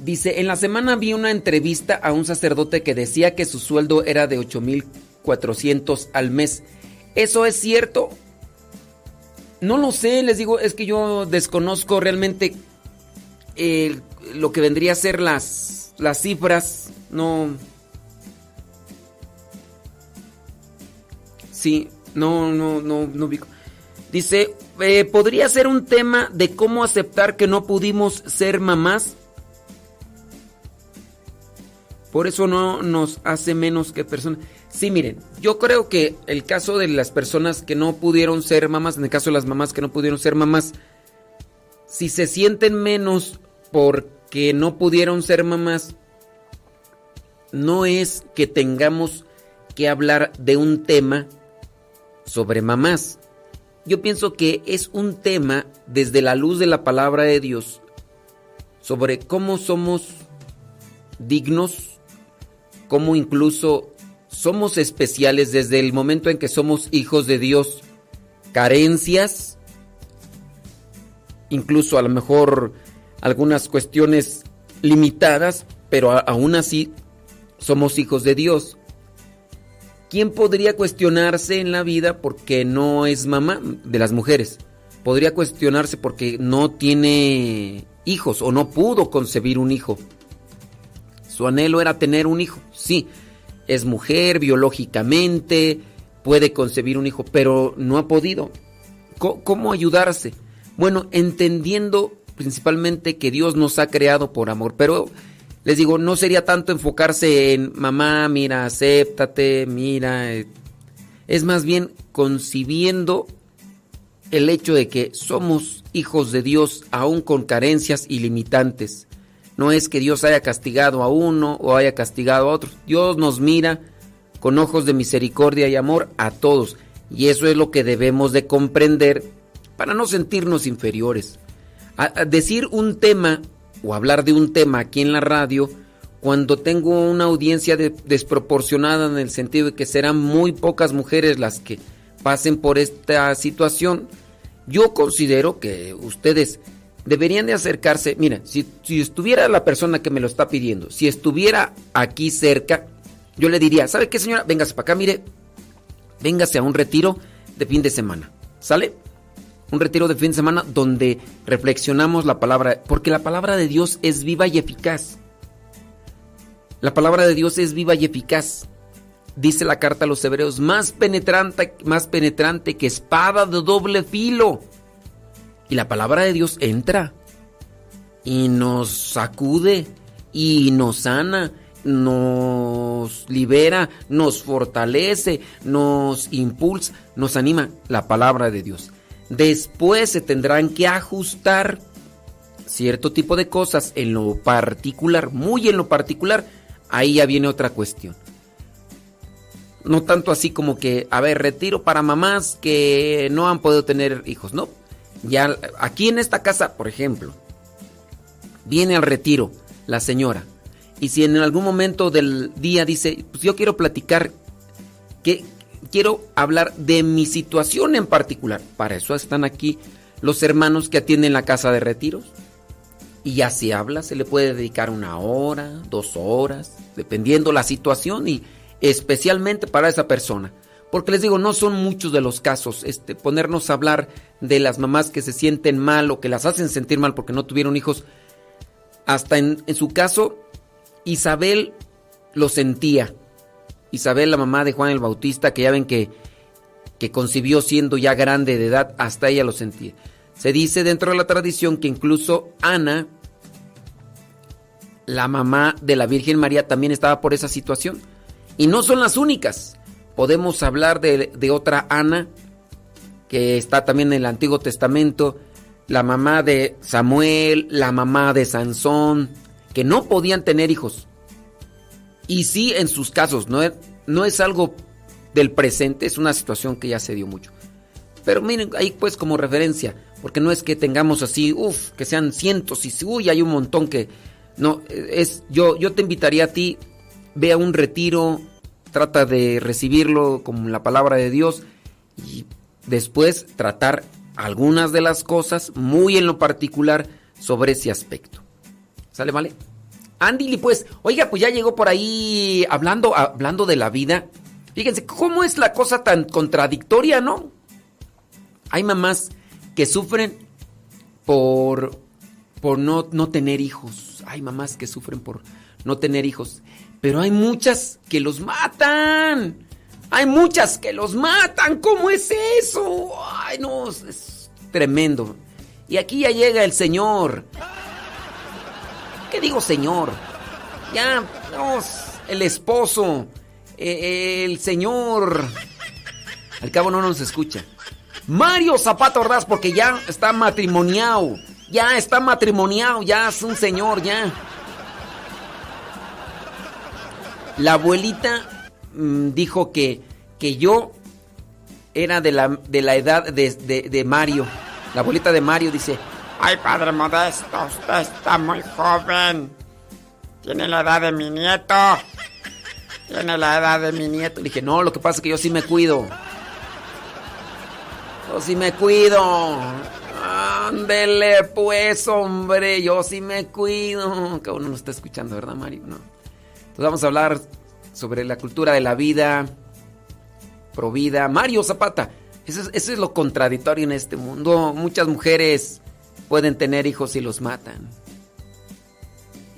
Dice, en la semana vi una entrevista a un sacerdote que decía que su sueldo era de 8.400 al mes. ¿Eso es cierto? No lo sé, les digo, es que yo desconozco realmente eh, lo que vendría a ser las, las cifras. No. Sí, no, no, no, no. Dice, eh, ¿podría ser un tema de cómo aceptar que no pudimos ser mamás? Por eso no nos hace menos que personas. Sí, miren, yo creo que el caso de las personas que no pudieron ser mamás, en el caso de las mamás que no pudieron ser mamás, si se sienten menos porque no pudieron ser mamás, no es que tengamos que hablar de un tema sobre mamás. Yo pienso que es un tema desde la luz de la palabra de Dios sobre cómo somos dignos, cómo incluso somos especiales desde el momento en que somos hijos de Dios, carencias, incluso a lo mejor algunas cuestiones limitadas, pero aún así somos hijos de Dios. ¿Quién podría cuestionarse en la vida porque no es mamá de las mujeres? Podría cuestionarse porque no tiene hijos o no pudo concebir un hijo. Su anhelo era tener un hijo, sí. Es mujer biológicamente, puede concebir un hijo, pero no ha podido. ¿Cómo ayudarse? Bueno, entendiendo principalmente que Dios nos ha creado por amor, pero les digo, no sería tanto enfocarse en mamá, mira, acéptate, mira. eh, Es más bien concibiendo el hecho de que somos hijos de Dios aún con carencias y limitantes. No es que Dios haya castigado a uno o haya castigado a otro. Dios nos mira con ojos de misericordia y amor a todos. Y eso es lo que debemos de comprender para no sentirnos inferiores. A- decir un tema o hablar de un tema aquí en la radio cuando tengo una audiencia de- desproporcionada en el sentido de que serán muy pocas mujeres las que pasen por esta situación, yo considero que ustedes deberían de acercarse. Mira, si, si estuviera la persona que me lo está pidiendo, si estuviera aquí cerca, yo le diría, ¿sabe qué señora? Véngase para acá, mire, véngase a un retiro de fin de semana, ¿sale? Un retiro de fin de semana donde reflexionamos la palabra, porque la palabra de Dios es viva y eficaz. La palabra de Dios es viva y eficaz. Dice la carta a los hebreos, más penetrante, más penetrante que espada de doble filo. Y la palabra de Dios entra y nos sacude y nos sana, nos libera, nos fortalece, nos impulsa, nos anima la palabra de Dios. Después se tendrán que ajustar cierto tipo de cosas en lo particular, muy en lo particular, ahí ya viene otra cuestión. No tanto así como que, a ver, retiro para mamás que no han podido tener hijos, no. Ya aquí en esta casa, por ejemplo, viene al retiro la señora. Y si en algún momento del día dice, pues yo quiero platicar, que quiero hablar de mi situación en particular. Para eso están aquí los hermanos que atienden la casa de retiros. Y ya se habla, se le puede dedicar una hora, dos horas, dependiendo la situación y especialmente para esa persona. Porque les digo, no son muchos de los casos, este, ponernos a hablar de las mamás que se sienten mal o que las hacen sentir mal porque no tuvieron hijos. Hasta en, en su caso, Isabel lo sentía. Isabel, la mamá de Juan el Bautista, que ya ven que, que concibió siendo ya grande de edad, hasta ella lo sentía. Se dice dentro de la tradición que incluso Ana, la mamá de la Virgen María, también estaba por esa situación. Y no son las únicas. Podemos hablar de, otra Ana, que está también en el Antiguo Testamento, la mamá de Samuel, la mamá de Sansón, que no podían tener hijos. Y sí, en sus casos, no es, no es algo del presente, es una situación que ya se dio mucho. Pero miren, ahí pues como referencia, porque no es que tengamos así, uff, que sean cientos y uy, hay un montón que no es yo yo te invitaría a ti ve a un retiro, trata de recibirlo como la palabra de Dios y después tratar algunas de las cosas muy en lo particular sobre ese aspecto. ¿Sale, vale? Andy, pues, oiga, pues ya llegó por ahí hablando, hablando de la vida. Fíjense, ¿cómo es la cosa tan contradictoria, no? Hay mamás que sufren por, por no, no tener hijos. Hay mamás que sufren por no tener hijos. Pero hay muchas que los matan. Hay muchas que los matan. ¿Cómo es eso? Ay, no, es tremendo. Y aquí ya llega el Señor. ¿Qué digo, Señor? Ya, no, el esposo, eh, el Señor. Al cabo no nos escucha. Mario Zapata Ordaz, porque ya está matrimoniado. Ya está matrimoniado, ya es un señor, ya. La abuelita mm, dijo que, que yo era de la, de la edad de, de Mario. La abuelita de Mario dice, Ay, padre Modesto, usted está muy joven. Tiene la edad de mi nieto. Tiene la edad de mi nieto. Le dije, no, lo que pasa es que yo sí me cuido. Yo sí me cuido. Ándele pues, hombre, yo sí me cuido. Que uno no está escuchando, ¿verdad, Mario? No. Entonces vamos a hablar sobre la cultura de la vida, provida. Mario Zapata, eso es, es lo contradictorio en este mundo. Muchas mujeres pueden tener hijos y los matan.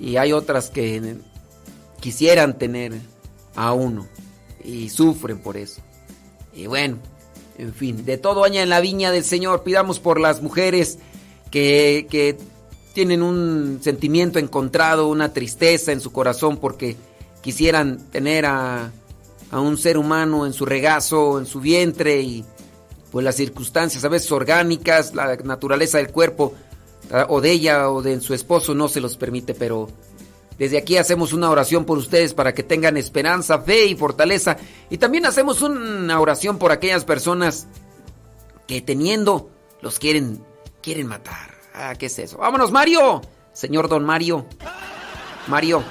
Y hay otras que quisieran tener a uno y sufren por eso. Y bueno, en fin, de todo año en la viña del Señor, pidamos por las mujeres que, que tienen un sentimiento encontrado, una tristeza en su corazón porque quisieran tener a, a un ser humano en su regazo, en su vientre y pues las circunstancias a veces orgánicas, la naturaleza del cuerpo o de ella o de su esposo no se los permite, pero desde aquí hacemos una oración por ustedes para que tengan esperanza, fe y fortaleza. Y también hacemos una oración por aquellas personas que teniendo los quieren, quieren matar. Ah, ¿qué es eso? Vámonos, Mario. Señor Don Mario. Mario.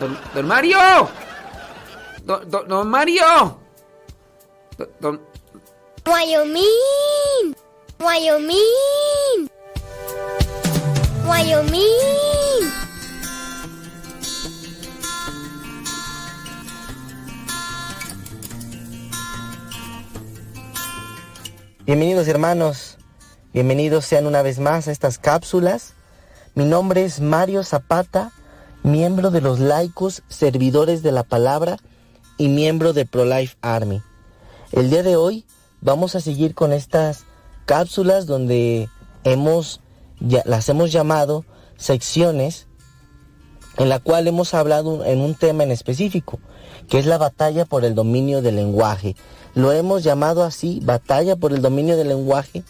Don, don Mario. Don, don, don Mario. Don, don, Wyoming. Wyoming. Wyoming. Bienvenidos hermanos, bienvenidos sean una vez más a estas cápsulas. Mi nombre es Mario Zapata, miembro de los laicos servidores de la palabra y miembro de ProLife Army. El día de hoy vamos a seguir con estas cápsulas donde hemos las hemos llamado secciones en la cual hemos hablado en un tema en específico, que es la batalla por el dominio del lenguaje. Lo hemos llamado así, batalla por el dominio del lenguaje,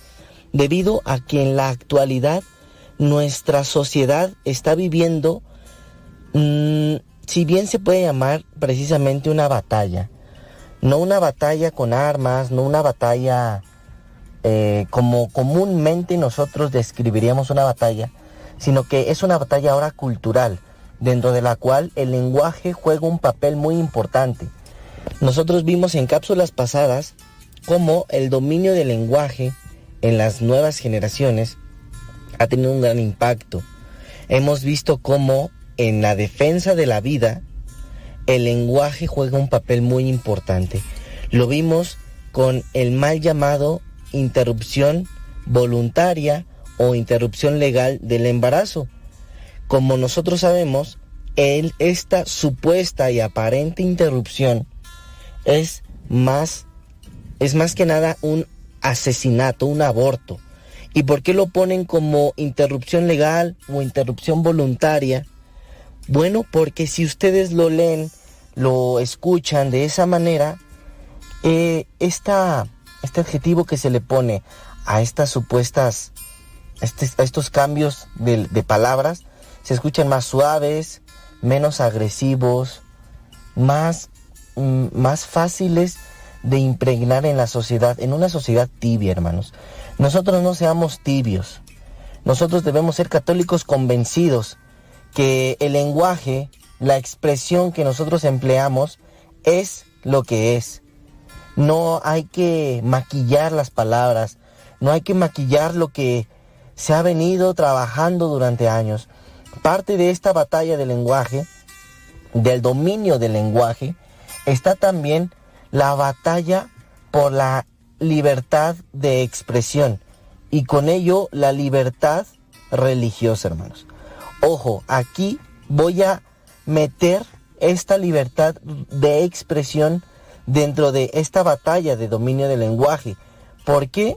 debido a que en la actualidad nuestra sociedad está viviendo, mmm, si bien se puede llamar precisamente una batalla, no una batalla con armas, no una batalla eh, como comúnmente nosotros describiríamos una batalla, sino que es una batalla ahora cultural, dentro de la cual el lenguaje juega un papel muy importante. Nosotros vimos en cápsulas pasadas cómo el dominio del lenguaje en las nuevas generaciones ha tenido un gran impacto. Hemos visto cómo en la defensa de la vida el lenguaje juega un papel muy importante. Lo vimos con el mal llamado interrupción voluntaria o interrupción legal del embarazo. Como nosotros sabemos, el, esta supuesta y aparente interrupción es más, es más que nada un asesinato, un aborto. ¿Y por qué lo ponen como interrupción legal o interrupción voluntaria? Bueno, porque si ustedes lo leen lo escuchan de esa manera, eh, esta, este adjetivo que se le pone a estas supuestas, este- a estos cambios de, de palabras, se escuchan más suaves, menos agresivos, más, mm, más fáciles de impregnar en la sociedad, en una sociedad tibia, hermanos. Nosotros no seamos tibios. Nosotros debemos ser católicos convencidos que el lenguaje, la expresión que nosotros empleamos es lo que es. No hay que maquillar las palabras, no hay que maquillar lo que se ha venido trabajando durante años. Parte de esta batalla del lenguaje, del dominio del lenguaje, está también la batalla por la libertad de expresión y con ello la libertad religiosa, hermanos. Ojo, aquí voy a meter esta libertad de expresión dentro de esta batalla de dominio del lenguaje. ¿Por qué?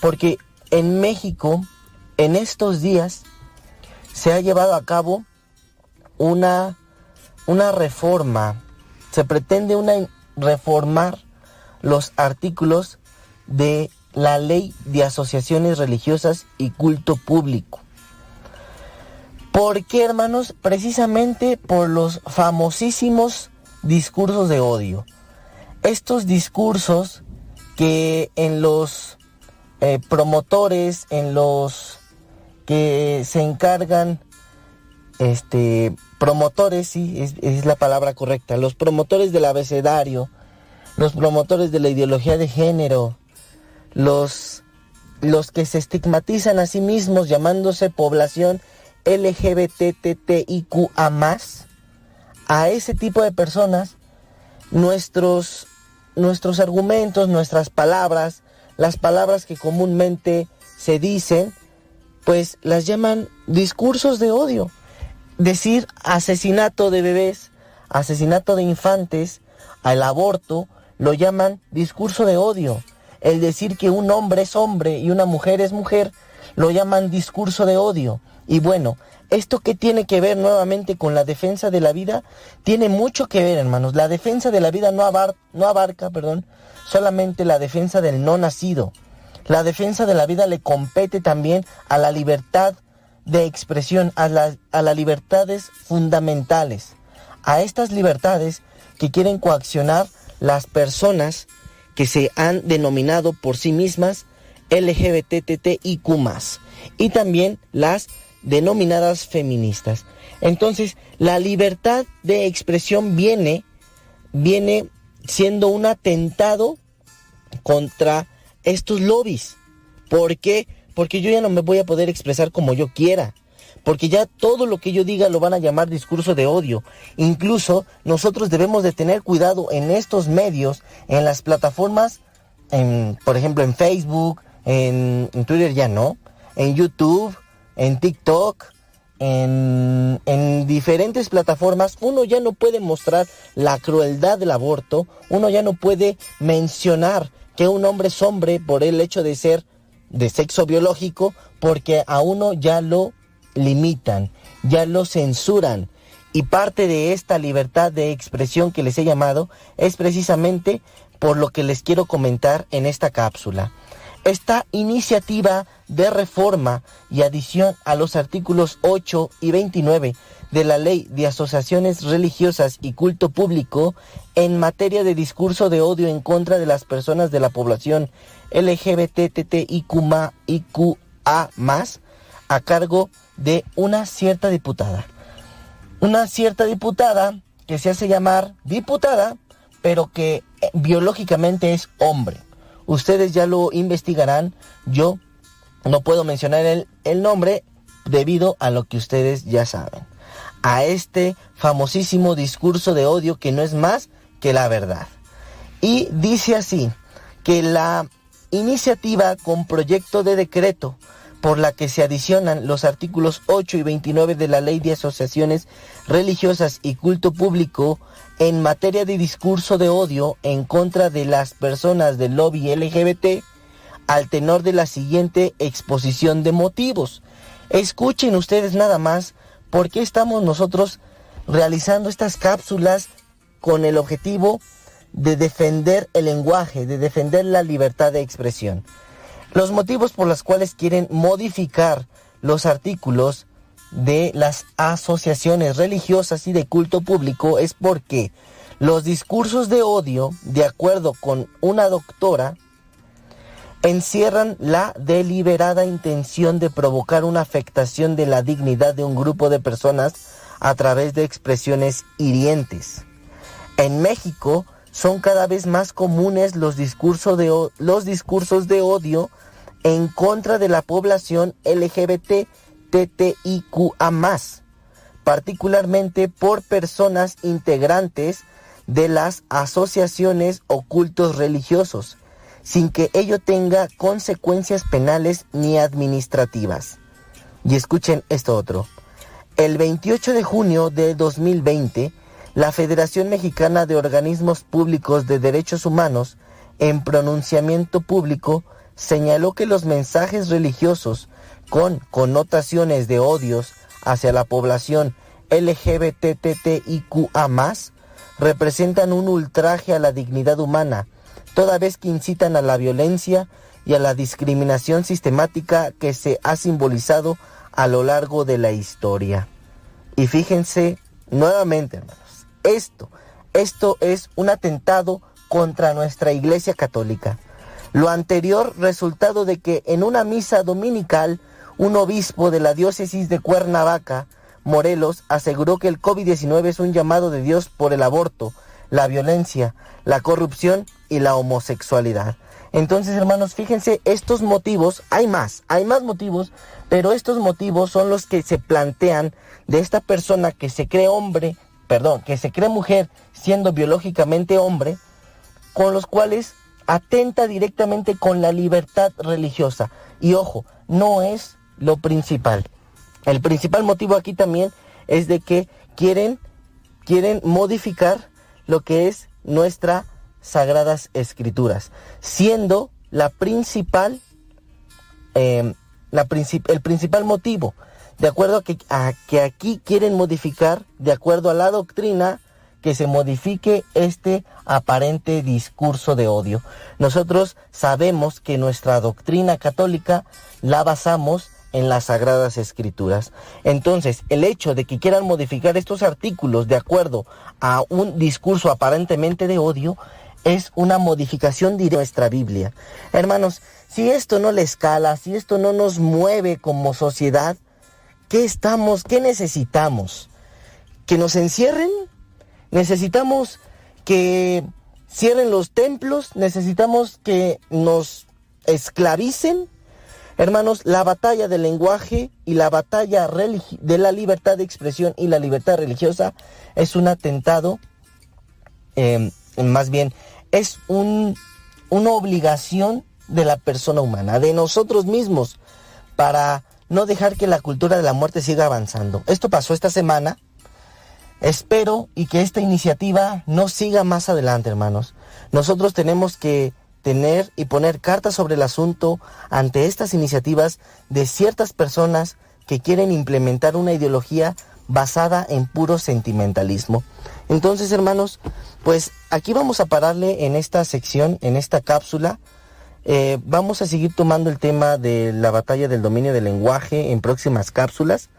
Porque en México, en estos días, se ha llevado a cabo una, una reforma. Se pretende reformar los artículos de la ley de asociaciones religiosas y culto público. ¿Por qué, hermanos? Precisamente por los famosísimos discursos de odio. Estos discursos que en los eh, promotores, en los que se encargan, este, promotores, sí, es, es la palabra correcta, los promotores del abecedario, los promotores de la ideología de género, los, los que se estigmatizan a sí mismos llamándose población LGBTTIQA+, a ese tipo de personas, nuestros, nuestros argumentos, nuestras palabras, las palabras que comúnmente se dicen, pues las llaman discursos de odio. Decir asesinato de bebés, asesinato de infantes, al aborto, lo llaman discurso de odio. El decir que un hombre es hombre y una mujer es mujer, lo llaman discurso de odio. Y bueno, esto que tiene que ver nuevamente con la defensa de la vida, tiene mucho que ver, hermanos. La defensa de la vida no, abar no abarca, perdón, solamente la defensa del no nacido. La defensa de la vida le compete también a la libertad de expresión, a, la, a las libertades fundamentales, a estas libertades que quieren coaccionar las personas que se han denominado por sí mismas LGBTTIQ+, y también las denominadas feministas. Entonces, la libertad de expresión viene, viene siendo un atentado contra estos lobbies. ¿Por qué? Porque yo ya no me voy a poder expresar como yo quiera. Porque ya todo lo que yo diga lo van a llamar discurso de odio. Incluso nosotros debemos de tener cuidado en estos medios, en las plataformas, en, por ejemplo en Facebook, en, en Twitter ya no, en YouTube, en TikTok, en, en, diferentes plataformas, uno ya no puede mostrar la crueldad del aborto, uno ya no puede mencionar que un hombre es hombre por el hecho de ser de sexo biológico, porque a uno ya lo limitan, ya lo censuran. Y parte de esta libertad de expresión que les he llamado es precisamente por lo que les quiero comentar en esta cápsula. Esta iniciativa de reforma y adición a los artículos 8 y 29 de la Ley de Asociaciones Religiosas y Culto Público en materia de discurso de odio en contra de las personas de la población LGBTTIQA a cargo de una cierta diputada. Una cierta diputada que se hace llamar diputada, pero que eh, biológicamente es hombre. Ustedes ya lo investigarán. Yo no puedo mencionar el, el, nombre debido a lo que ustedes ya saben. A este famosísimo discurso de odio que no es más que la verdad. Y dice así, que la iniciativa con proyecto de decreto por la que se adicionan los artículos 8 y 29 de la Ley de Asociaciones Religiosas y Culto Público en materia de discurso de odio en contra de las personas del lobby LGBT al tenor de la siguiente exposición de motivos. Escuchen ustedes nada más por qué estamos nosotros realizando estas cápsulas con el objetivo de defender el lenguaje, de defender la libertad de expresión. Los motivos por los cuales quieren modificar los artículos de las asociaciones religiosas y de culto público es porque los discursos de odio, de acuerdo con una doctora, encierran la deliberada intención de provocar una afectación de la dignidad de un grupo de personas a través de expresiones hirientes. En México son cada vez más comunes los discursos de, los discursos de odio en contra de la población LGBT TTIQA+, particularmente por personas integrantes de las asociaciones o cultos religiosos, sin que ello tenga consecuencias penales ni administrativas. Y escuchen esto otro. El 28 de junio de 2020, la Federación Mexicana de Organismos Públicos de Derechos Humanos, en pronunciamiento público, señaló que los mensajes religiosos con connotaciones de odios hacia la población LGBTTIQA+, representan un ultraje a la dignidad humana, toda vez que incitan a la violencia y a la discriminación sistemática que se ha simbolizado a lo largo de la historia. Y fíjense nuevamente, hermanos, esto, esto es un atentado contra nuestra Iglesia Católica. Lo anterior resultado de que en una misa dominical un obispo de la diócesis de Cuernavaca, Morelos, aseguró que el COVID-19 es un llamado de Dios por el aborto, la violencia, la corrupción y la homosexualidad. Entonces, hermanos, fíjense, estos motivos, hay más, hay más motivos, pero estos motivos son los que se plantean de esta persona que se cree hombre, perdón, que se cree mujer siendo biológicamente hombre, con los cuales atenta directamente con la libertad religiosa. Y ojo, no es lo principal. El principal motivo aquí también es de que quieren, quieren modificar lo que es nuestras sagradas escrituras, siendo la principal, em, la el principal motivo, de acuerdo a que, a que aquí quieren modificar, de acuerdo a la doctrina, que se modifique este aparente discurso de odio. Nosotros sabemos que nuestra doctrina católica la basamos en las sagradas escrituras. Entonces, el hecho de que quieran modificar estos artículos de acuerdo a un discurso aparentemente de odio es una modificación de nuestra Biblia. Hermanos, si esto no le escala, si esto no nos mueve como sociedad, ¿qué estamos, qué necesitamos? ¿Que nos encierren? ¿Necesitamos que cierren los templos? ¿Necesitamos que nos esclavicen? Hermanos, la batalla del lenguaje y la batalla de la libertad de expresión y la libertad religiosa es un atentado, em, más bien, es un, una obligación de la persona humana, de nosotros mismos, para no dejar que la cultura de la muerte siga avanzando. Esto pasó esta semana. Espero y que esta iniciativa no siga más adelante, hermanos. Nosotros tenemos que tener y poner cartas sobre el asunto ante estas iniciativas de ciertas personas que quieren implementar una ideología basada en puro sentimentalismo. Entonces, hermanos, pues aquí vamos a pararle en esta sección, en esta cápsula. Eh, vamos a seguir tomando el tema de la batalla del dominio del lenguaje en próximas cápsulas.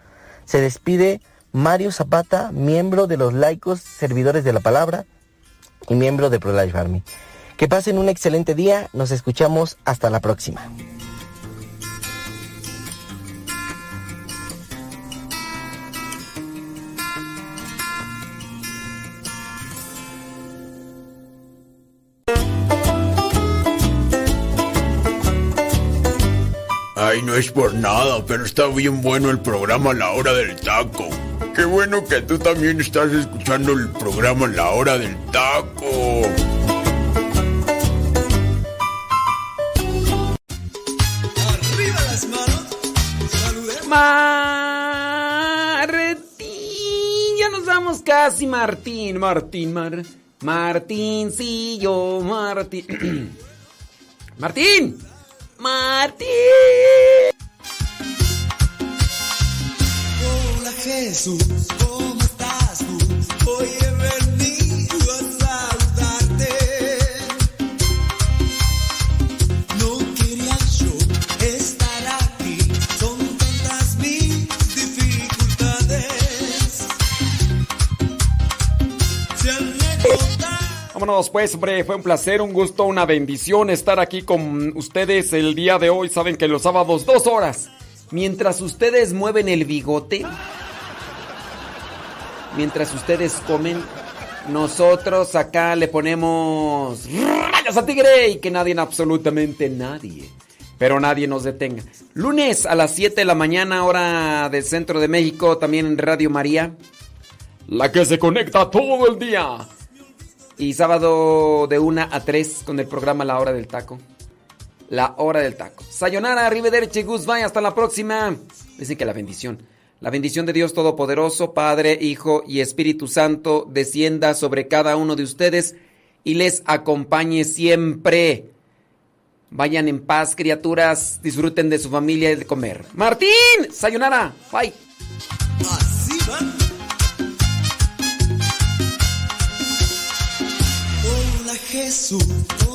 Se despide Mario Zapata, miembro de los laicos servidores de la palabra y miembro de ProLife Army. Que pasen un excelente día, nos escuchamos hasta la próxima. Ay, no es por nada, pero está bien bueno el programa La Hora del Taco. Qué bueno que tú también estás escuchando el programa La Hora del Taco. Martín, ya nos vamos casi, Martín, Martín, Mar, Martíncillo, Martín, Martín, Martín. Hola Jesús, ¿cómo vámonos pues, hombre. Fue un placer, un gusto, una bendición estar aquí con ustedes el día de hoy. Saben que los sábados, dos horas. Mientras ustedes mueven el bigote, mientras ustedes comen, nosotros acá le ponemos rayos a tigre y que nadie, absolutamente nadie, pero nadie nos detenga. Lunes a las 7 de la mañana, hora del centro de México, también en Radio María. La que se conecta todo el día. Y sábado de 1 a 3 con el programa La Hora del Taco. La Hora del Taco. Sayonara, arrivederci, goodbye, hasta la próxima. Dicen que la bendición. La bendición de Dios Todopoderoso, Padre, Hijo y Espíritu Santo, descienda sobre cada uno de ustedes y les acompañe siempre. Vayan en paz, criaturas. Disfruten de su familia y de comer. Martín, sayonara. Bye. Hola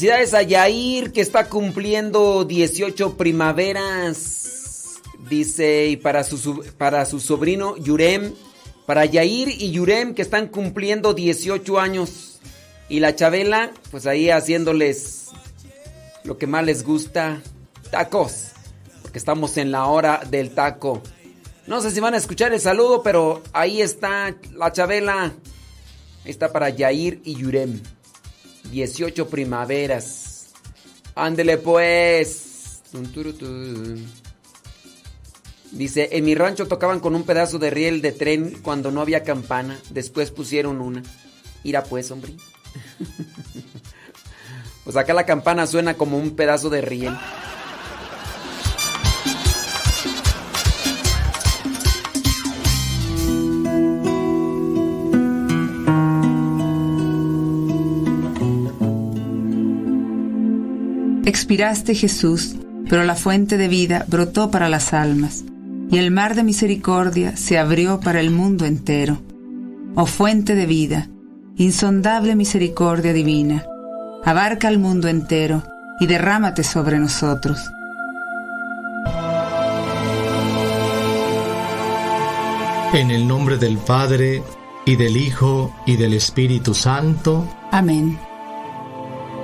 Felicidades a Yair que está cumpliendo 18 primaveras. Dice, y para su, para su sobrino Yurem, para Yair y Yurem que están cumpliendo 18 años. Y la Chabela, pues ahí haciéndoles lo que más les gusta, tacos. Porque estamos en la hora del taco. No sé si van a escuchar el saludo, pero ahí está la Chabela. Ahí está para Yair y Yurem. 18 primaveras. Ándele pues. Dice, en mi rancho tocaban con un pedazo de riel de tren cuando no había campana. Después pusieron una. Ira pues, hombre. pues acá la campana suena como un pedazo de riel. Expiraste Jesús, pero la fuente de vida brotó para las almas, y el mar de misericordia se abrió para el mundo entero. Oh fuente de vida, insondable misericordia divina, abarca el mundo entero y derrámate sobre nosotros. En el nombre del Padre, y del Hijo, y del Espíritu Santo. Amén.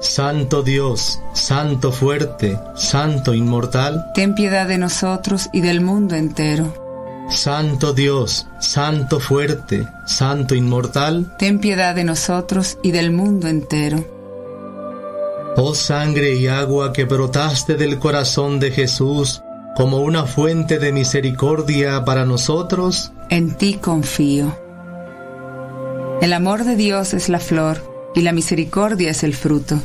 Santo Dios, Santo fuerte, Santo inmortal, Ten piedad de nosotros y del mundo entero. Santo Dios, Santo fuerte, Santo inmortal, Ten piedad de nosotros y del mundo entero. oh sangre y agua que brotaste del corazón de Jesús como una fuente de misericordia para nosotros, En ti confío. El amor de Dios es la flor y la misericordia es el fruto.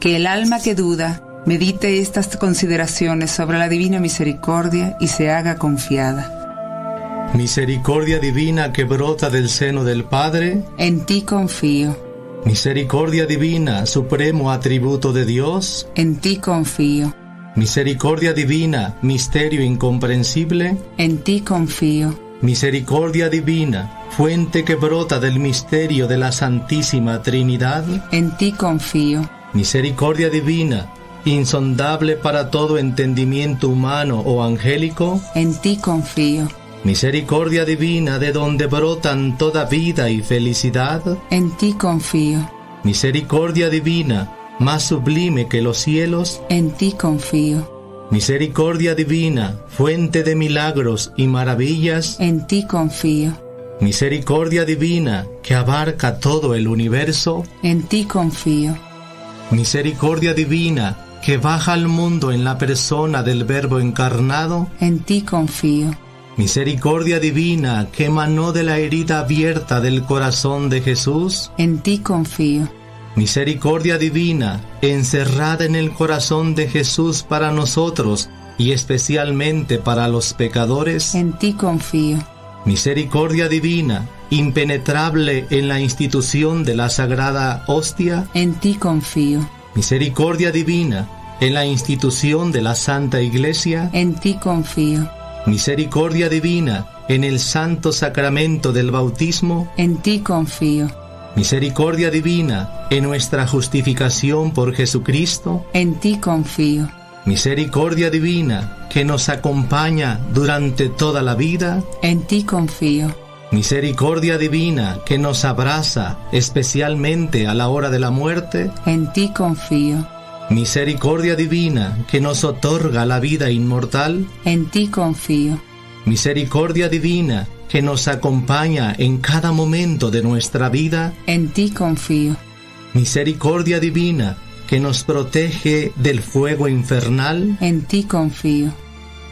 Que el alma que duda medite estas consideraciones sobre la divina misericordia y se haga confiada. misericordia divina que brota del seno del Padre, En ti confío. misericordia divina, supremo atributo de Dios, En ti confío. misericordia divina, misterio incomprensible, En ti confío. Misericordia divina, fuente que brota del misterio de la Santísima Trinidad, En ti confío. misericordia divina, insondable para todo entendimiento humano o angélico, En ti confío. misericordia divina de donde brotan toda vida y felicidad, En ti confío. misericordia divina, más sublime que los cielos, En ti confío. Misericordia divina, fuente de milagros y maravillas, En ti confío. misericordia divina que abarca todo el universo, En ti confío. misericordia divina que baja al mundo en la persona del Verbo encarnado, En ti confío. misericordia divina que emanó de la herida abierta del corazón de Jesús, En ti confío. Misericordia divina encerrada en el corazón de Jesús para nosotros y especialmente para los pecadores, En ti confío. misericordia divina impenetrable en la institución de la sagrada hostia, En ti confío. misericordia divina en la institución de la Santa Iglesia, En ti confío. misericordia divina en el santo sacramento del bautismo, En ti confío. Misericordia divina en nuestra justificación por Jesucristo, En ti confío. misericordia divina que nos acompaña durante toda la vida, En ti confío. misericordia divina que nos abraza especialmente a la hora de la muerte, En ti confío. misericordia divina que nos otorga la vida inmortal, En ti confío. misericordia divina que nos acompaña en cada momento de nuestra vida, En ti confío. Misericordia divina que nos protege del fuego infernal. En ti confío.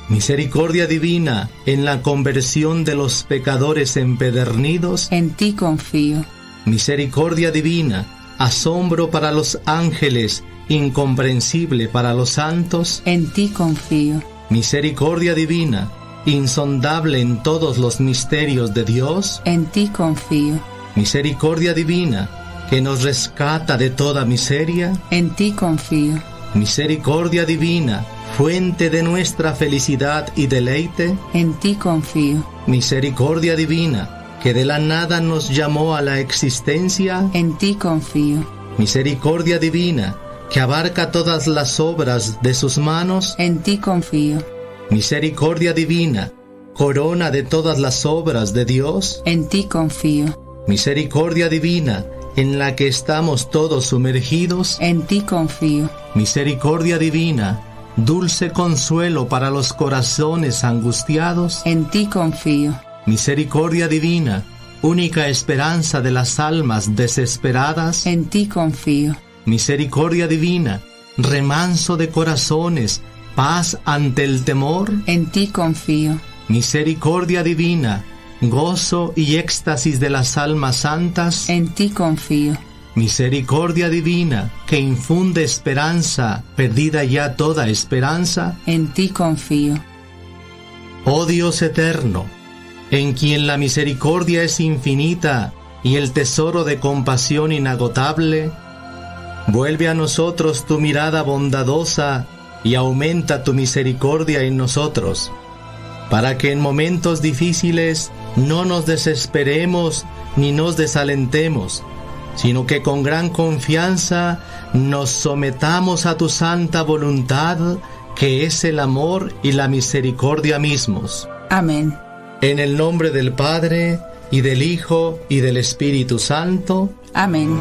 Misericordia divina en la conversión de los pecadores empedernidos. En ti confío. Misericordia divina, asombro para los ángeles, incomprensible para los santos. En ti confío. Misericordia divina, insondable en todos los misterios de Dios. En ti confío. Misericordia divina, que nos rescata de toda miseria. En ti confío. Misericordia divina, fuente de nuestra felicidad y deleite. En ti confío. Misericordia divina, que de la nada nos llamó a la existencia. En ti confío. Misericordia divina, que abarca todas las obras de sus manos. En ti confío. Misericordia divina, corona de todas las obras de Dios. En ti confío. Misericordia divina, en la que estamos todos sumergidos. En ti confío. Misericordia divina, dulce consuelo para los corazones angustiados. En ti confío. Misericordia divina, única esperanza de las almas desesperadas. En ti confío. Misericordia divina, remanso de corazones, paz ante el temor. En ti confío. Misericordia divina, gozo y éxtasis de las almas santas. En ti confío. Misericordia divina, que infunde esperanza, perdida ya toda esperanza. En ti confío. Oh Dios eterno, en quien la misericordia es infinita y el tesoro de compasión inagotable, vuelve a nosotros tu mirada bondadosa y aumenta tu misericordia en nosotros, para que en momentos difíciles no nos desesperemos ni nos desalentemos, sino que con gran confianza nos sometamos a tu santa voluntad, que es el amor y la misericordia mismos. Amén. En el nombre del Padre, y del Hijo, y del Espíritu Santo. Amén.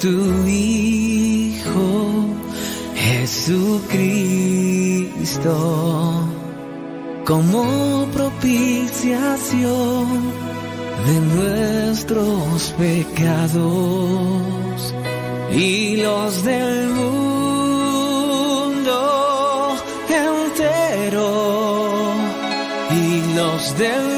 Tu Hijo Jesucristo como propiciación de nuestros pecados y los del mundo entero y los del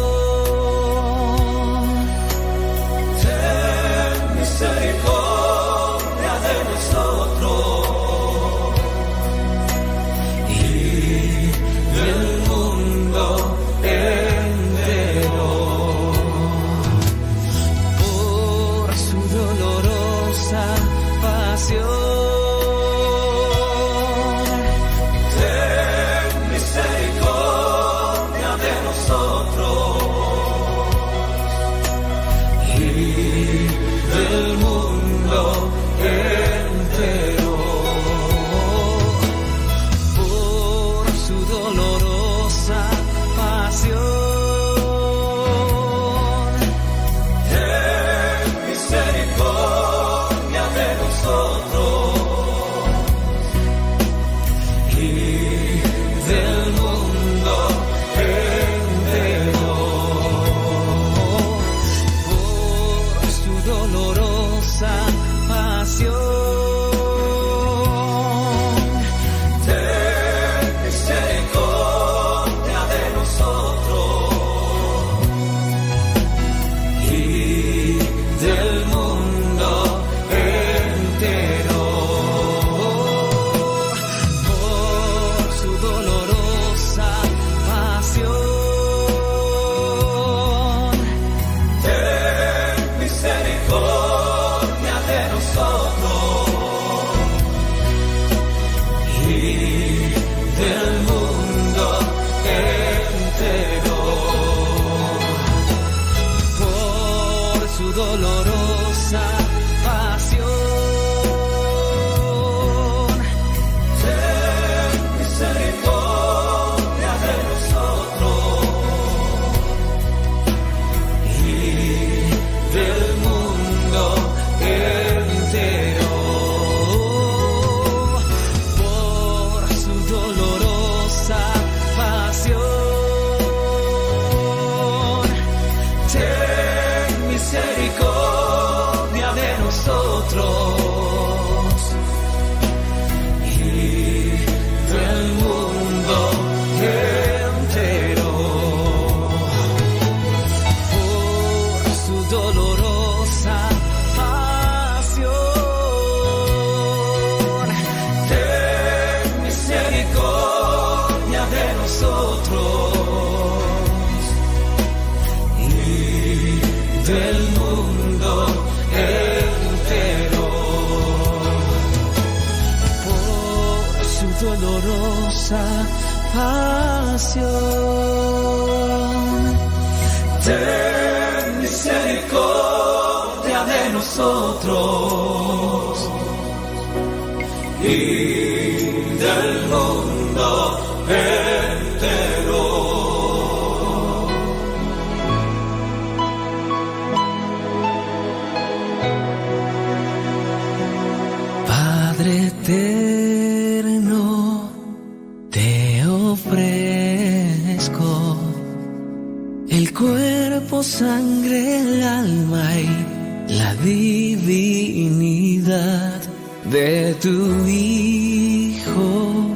tu Hijo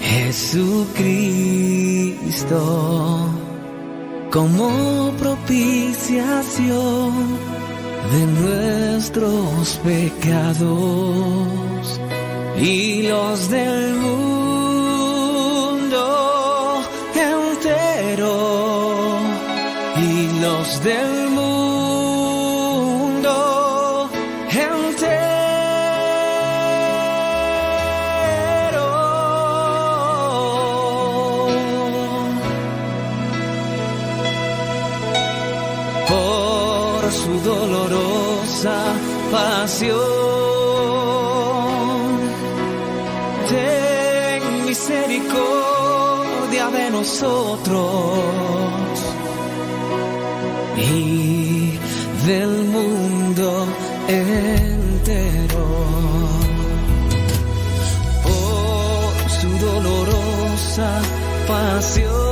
Jesucristo como propiciación de nuestros pecados y los del mundo entero y los del nosotros y del mundo entero. Por su dolorosa pasión.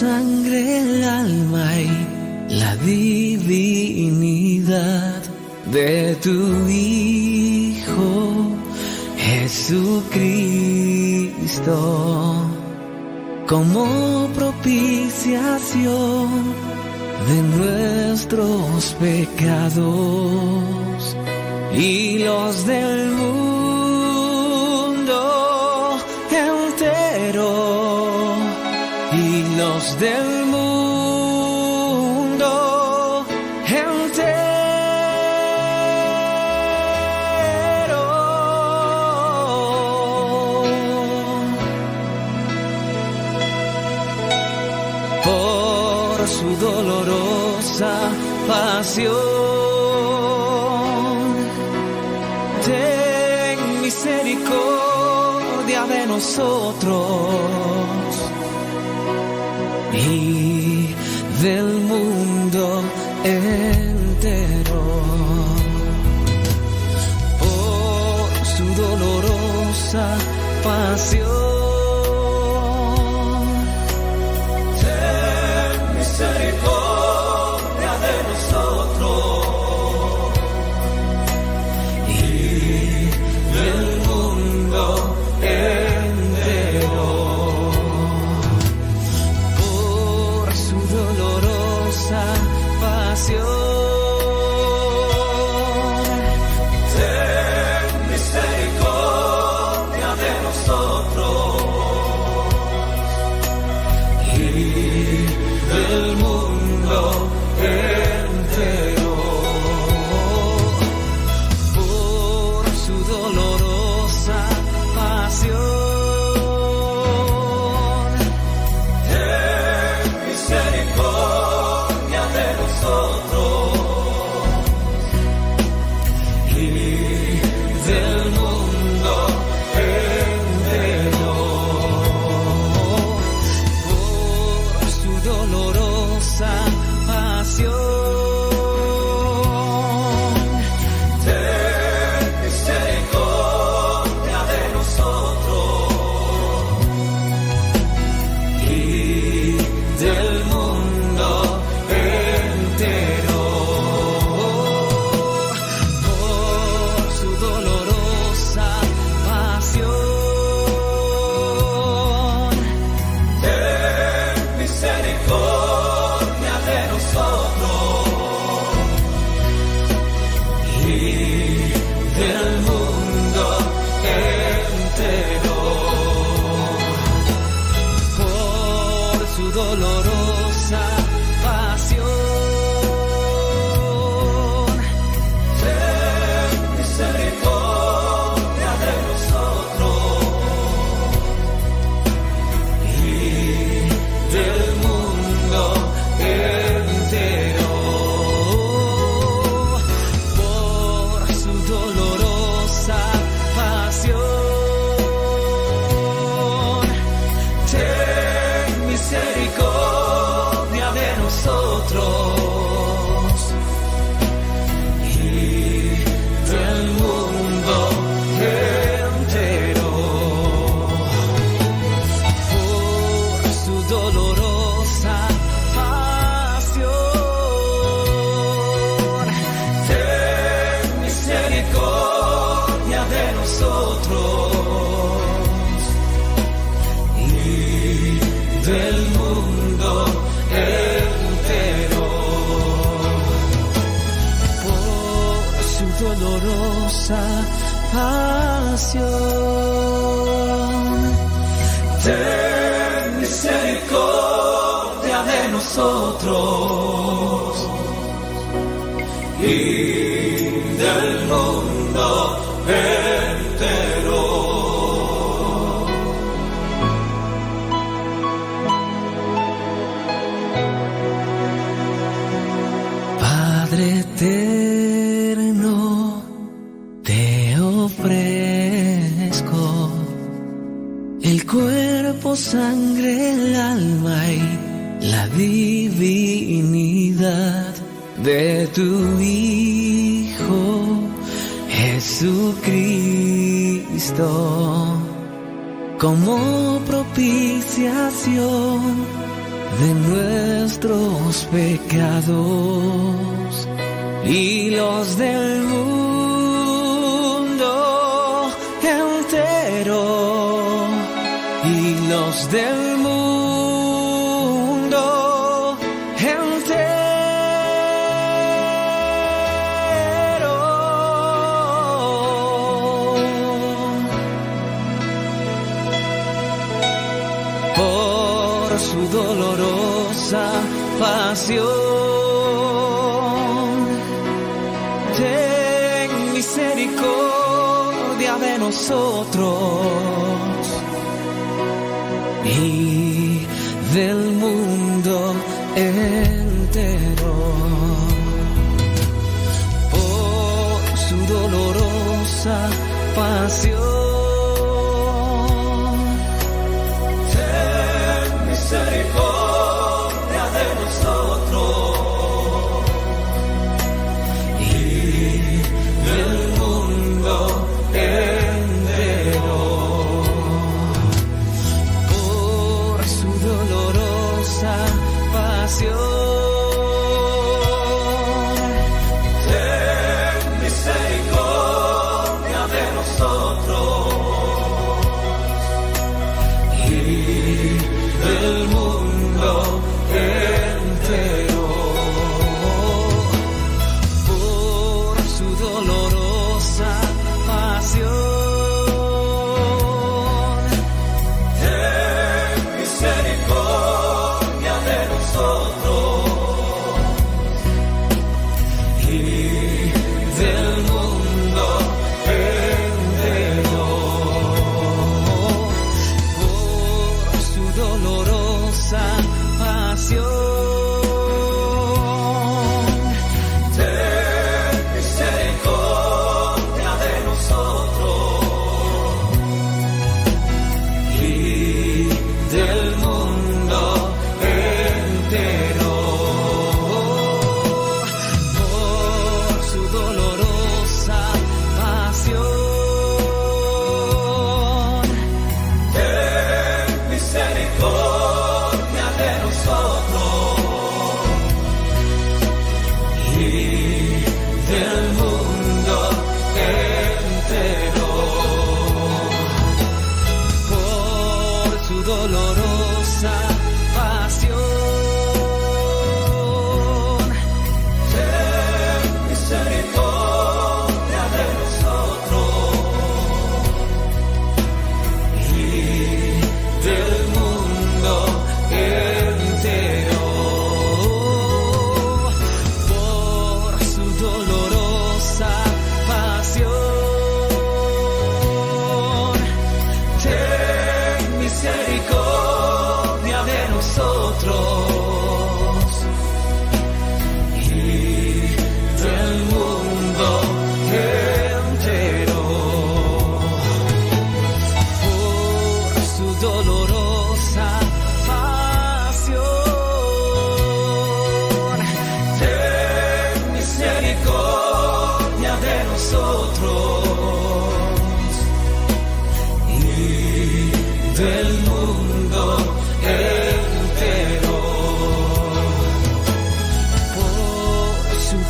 sangre, el alma y la divinidad de tu Hijo Jesucristo. Como propiciación de nuestros pecados y los del mundo del mundo entero. Por su dolorosa pasión, ten misericordia de nosotros.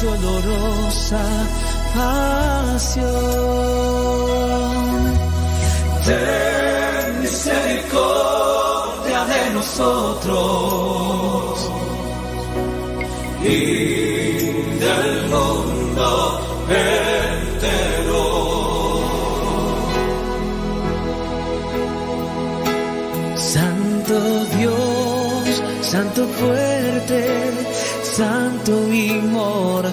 dolorosa pasión. Ten misericordia de nosotros y del mundo entero. Santo Dios, Santo fuerte santo y mortal.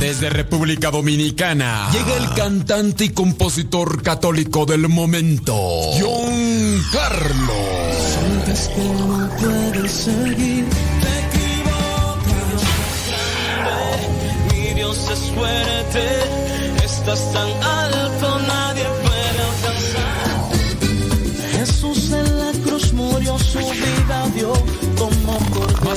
Desde República Dominicana llega el cantante y compositor católico del momento, John Carlos. Sientes que no puedes seguir, te equivocas. Mi Dios es fuerte, estás tan alto,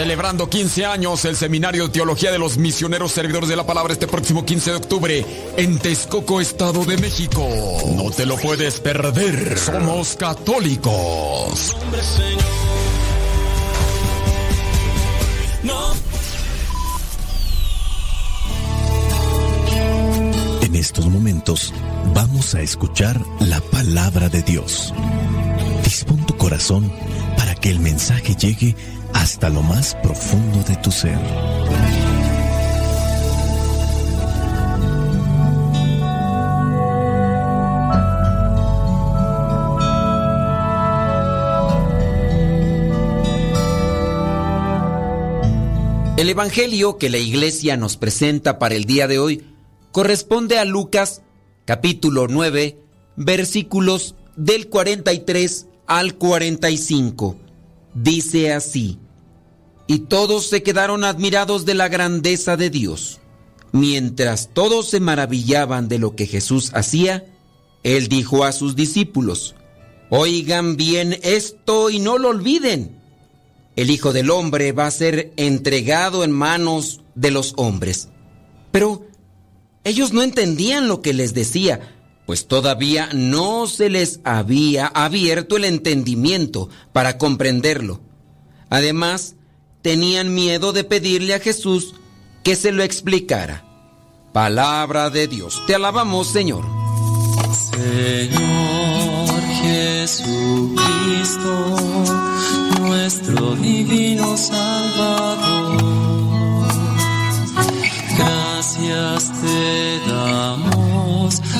Celebrando 15 años el Seminario de Teología de los Misioneros Servidores de la Palabra este próximo 15 de octubre en Texcoco, Estado de México. No te lo puedes perder. Somos católicos. En estos momentos vamos a escuchar la palabra de Dios. Dispón tu corazón para que el mensaje llegue hasta lo más profundo de tu ser. El Evangelio que la iglesia nos presenta para el día de hoy corresponde a Lucas capítulo 9 versículos del 43 al 45. Dice así, y todos se quedaron admirados de la grandeza de Dios. Mientras todos se maravillaban de lo que Jesús hacía, él dijo a sus discípulos, Oigan bien esto y no lo olviden. El Hijo del Hombre va a ser entregado en manos de los hombres. Pero ellos no entendían lo que les decía, pues todavía no se les había abierto el entendimiento para comprenderlo. Además, tenían miedo de pedirle a Jesús que se lo explicara. Palabra de Dios. Te alabamos, Señor. Señor Jesucristo, nuestro divino Salvador, gracias te damos